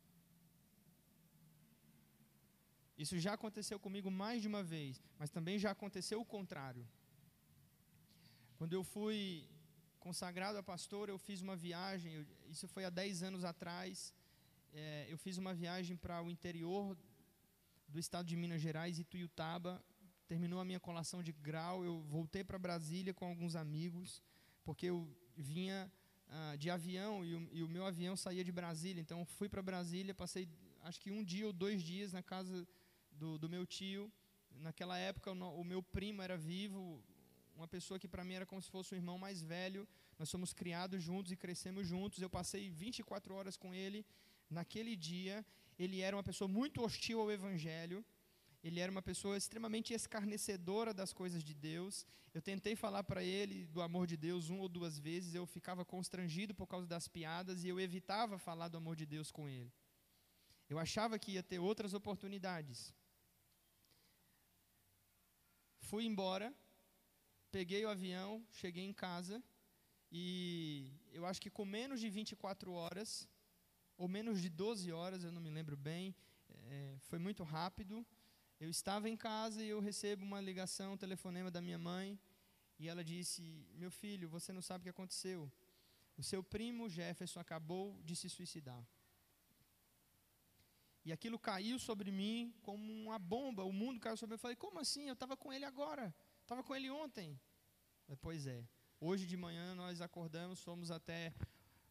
Isso já aconteceu comigo mais de uma vez, mas também já aconteceu o contrário. Quando eu fui consagrado a pastor, eu fiz uma viagem, eu, isso foi há 10 anos atrás. É, eu fiz uma viagem para o interior do estado de Minas Gerais, Ituiutaba. Terminou a minha colação de grau, eu voltei para Brasília com alguns amigos, porque eu vinha ah, de avião e o, e o, meu avião saía de Brasília. Então, fui para Brasília, passei acho que um dia ou dois dias na casa do, do meu tio. Naquela época, o, o meu primo era vivo, uma pessoa que para mim era como se fosse um irmão mais velho. Nós somos criados juntos e crescemos juntos. Eu passei 24 horas com ele. Naquele dia, ele era uma pessoa muito hostil ao evangelho. Ele era uma pessoa extremamente escarnecedora das coisas de Deus. Eu tentei falar para ele do amor de Deus uma ou duas vezes, eu ficava constrangido por causa das piadas e eu evitava falar do amor de Deus com ele. Eu achava que ia ter outras oportunidades. Fui embora, peguei o avião, cheguei em casa e eu acho que com menos de 24 horas, ou menos de 12 horas, eu não me lembro bem, é, foi muito rápido. Eu estava em casa e eu recebo uma ligação, um telefonema da minha mãe, e ela disse: Meu filho, você não sabe o que aconteceu. O seu primo Jefferson acabou de se suicidar. E aquilo caiu sobre mim como uma bomba. O mundo caiu sobre mim. Eu falei: Como assim? Eu estava com ele agora. Estava com ele ontem. Pois é. Hoje de manhã nós acordamos, fomos até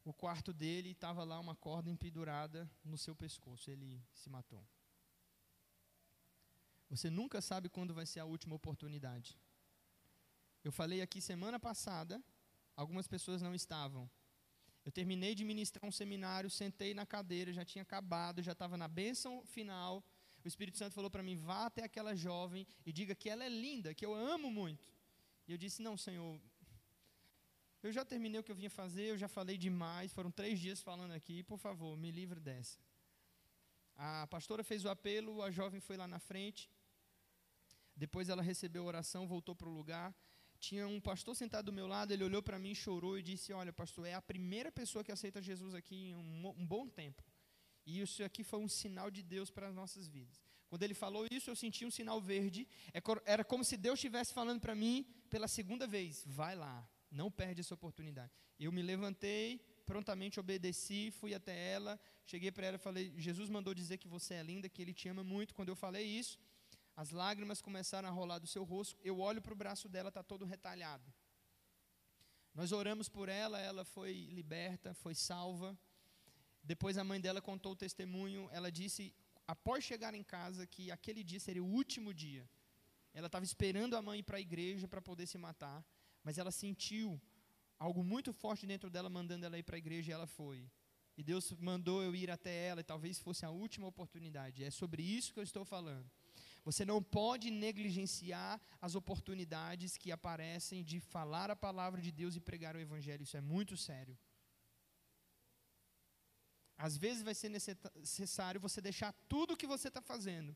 o quarto dele e estava lá uma corda empedurada no seu pescoço. Ele se matou. Você nunca sabe quando vai ser a última oportunidade. Eu falei aqui semana passada, algumas pessoas não estavam. Eu terminei de ministrar um seminário, sentei na cadeira, já tinha acabado, já estava na bênção final o Espírito Santo falou para mim: vá até aquela jovem e diga que ela é linda, que eu amo muito. E eu disse: não, Senhor, eu já terminei o que eu vinha fazer, eu já falei demais, foram três dias falando aqui, por favor, me livre dessa. A pastora fez o apelo, a jovem foi lá na frente, depois ela recebeu a oração, voltou para o lugar. Tinha um pastor sentado do meu lado, ele olhou para mim, chorou e disse: Olha, pastor, é a primeira pessoa que aceita Jesus aqui em um, um bom tempo. E isso aqui foi um sinal de Deus para as nossas vidas. Quando ele falou isso, eu senti um sinal verde. É era como se Deus estivesse falando para mim pela segunda vez: vai lá, não perde essa oportunidade. Eu me levantei, prontamente obedeci, fui até ela, cheguei para ela e falei: Jesus mandou dizer que você é linda, que ele te ama muito. Quando eu falei isso, as lágrimas começaram a rolar do seu rosto. Eu olho para o braço dela, está todo retalhado. Nós oramos por ela, ela foi liberta, foi salva. Depois a mãe dela contou o testemunho. Ela disse, após chegar em casa, que aquele dia seria o último dia. Ela estava esperando a mãe ir para a igreja para poder se matar, mas ela sentiu algo muito forte dentro dela mandando ela ir para a igreja e ela foi. E Deus mandou eu ir até ela, e talvez fosse a última oportunidade. É sobre isso que eu estou falando. Você não pode negligenciar as oportunidades que aparecem de falar a palavra de Deus e pregar o Evangelho. Isso é muito sério. Às vezes vai ser necessário você deixar tudo o que você está fazendo.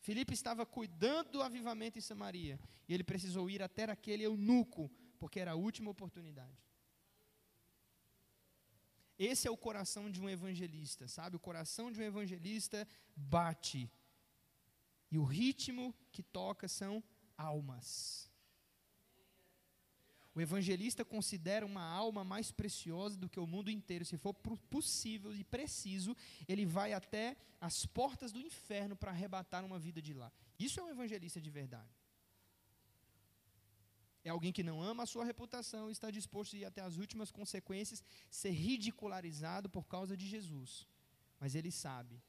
Filipe estava cuidando do avivamento em Samaria e ele precisou ir até aquele eunuco, porque era a última oportunidade. Esse é o coração de um evangelista, sabe? O coração de um evangelista bate. E o ritmo que toca são almas. O evangelista considera uma alma mais preciosa do que o mundo inteiro. Se for possível e preciso, ele vai até as portas do inferno para arrebatar uma vida de lá. Isso é um evangelista de verdade. É alguém que não ama a sua reputação e está disposto a ir até as últimas consequências, ser ridicularizado por causa de Jesus. Mas ele sabe.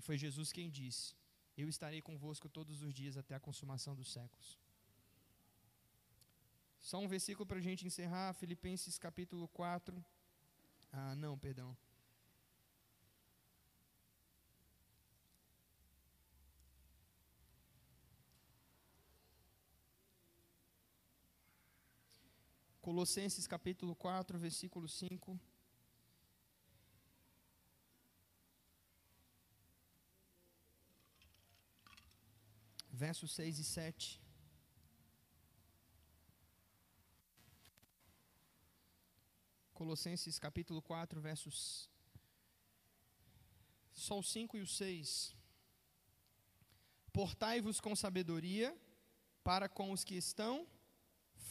E foi Jesus quem disse: Eu estarei convosco todos os dias até a consumação dos séculos. Só um versículo para a gente encerrar, Filipenses capítulo 4. Ah, não, perdão. Colossenses capítulo 4, versículo 5. Versos 6 e 7. Colossenses capítulo 4, versos. Só o 5 e o 6. Portai-vos com sabedoria para com os que estão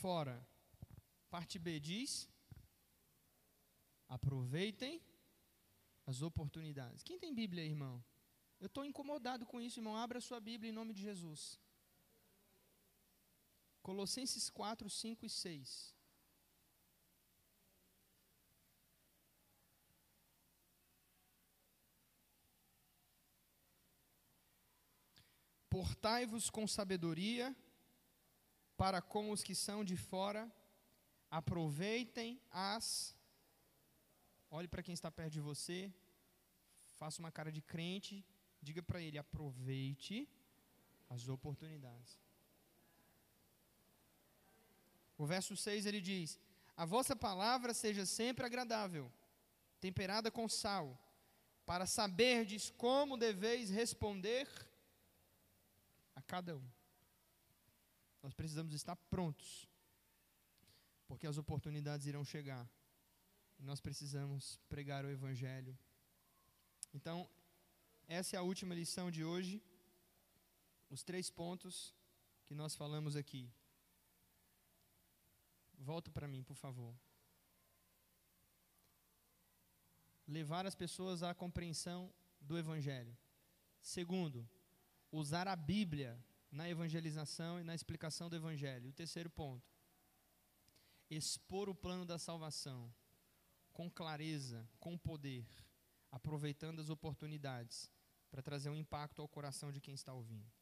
fora. Parte B diz: aproveitem as oportunidades. Quem tem Bíblia irmão? Eu estou incomodado com isso, irmão. Abra sua Bíblia em nome de Jesus. Colossenses 4, 5 e 6. Portai-vos com sabedoria para com os que são de fora, aproveitem as. Olhe para quem está perto de você, faça uma cara de crente, diga para ele: aproveite as oportunidades. O verso 6 ele diz: A vossa palavra seja sempre agradável, temperada com sal, para saberdes como deveis responder a cada um. Nós precisamos estar prontos, porque as oportunidades irão chegar. E nós precisamos pregar o Evangelho. Então, essa é a última lição de hoje. Os três pontos que nós falamos aqui. Volta para mim, por favor. Levar as pessoas à compreensão do Evangelho. Segundo, usar a Bíblia na evangelização e na explicação do Evangelho. O terceiro ponto, expor o plano da salvação com clareza, com poder, aproveitando as oportunidades para trazer um impacto ao coração de quem está ouvindo.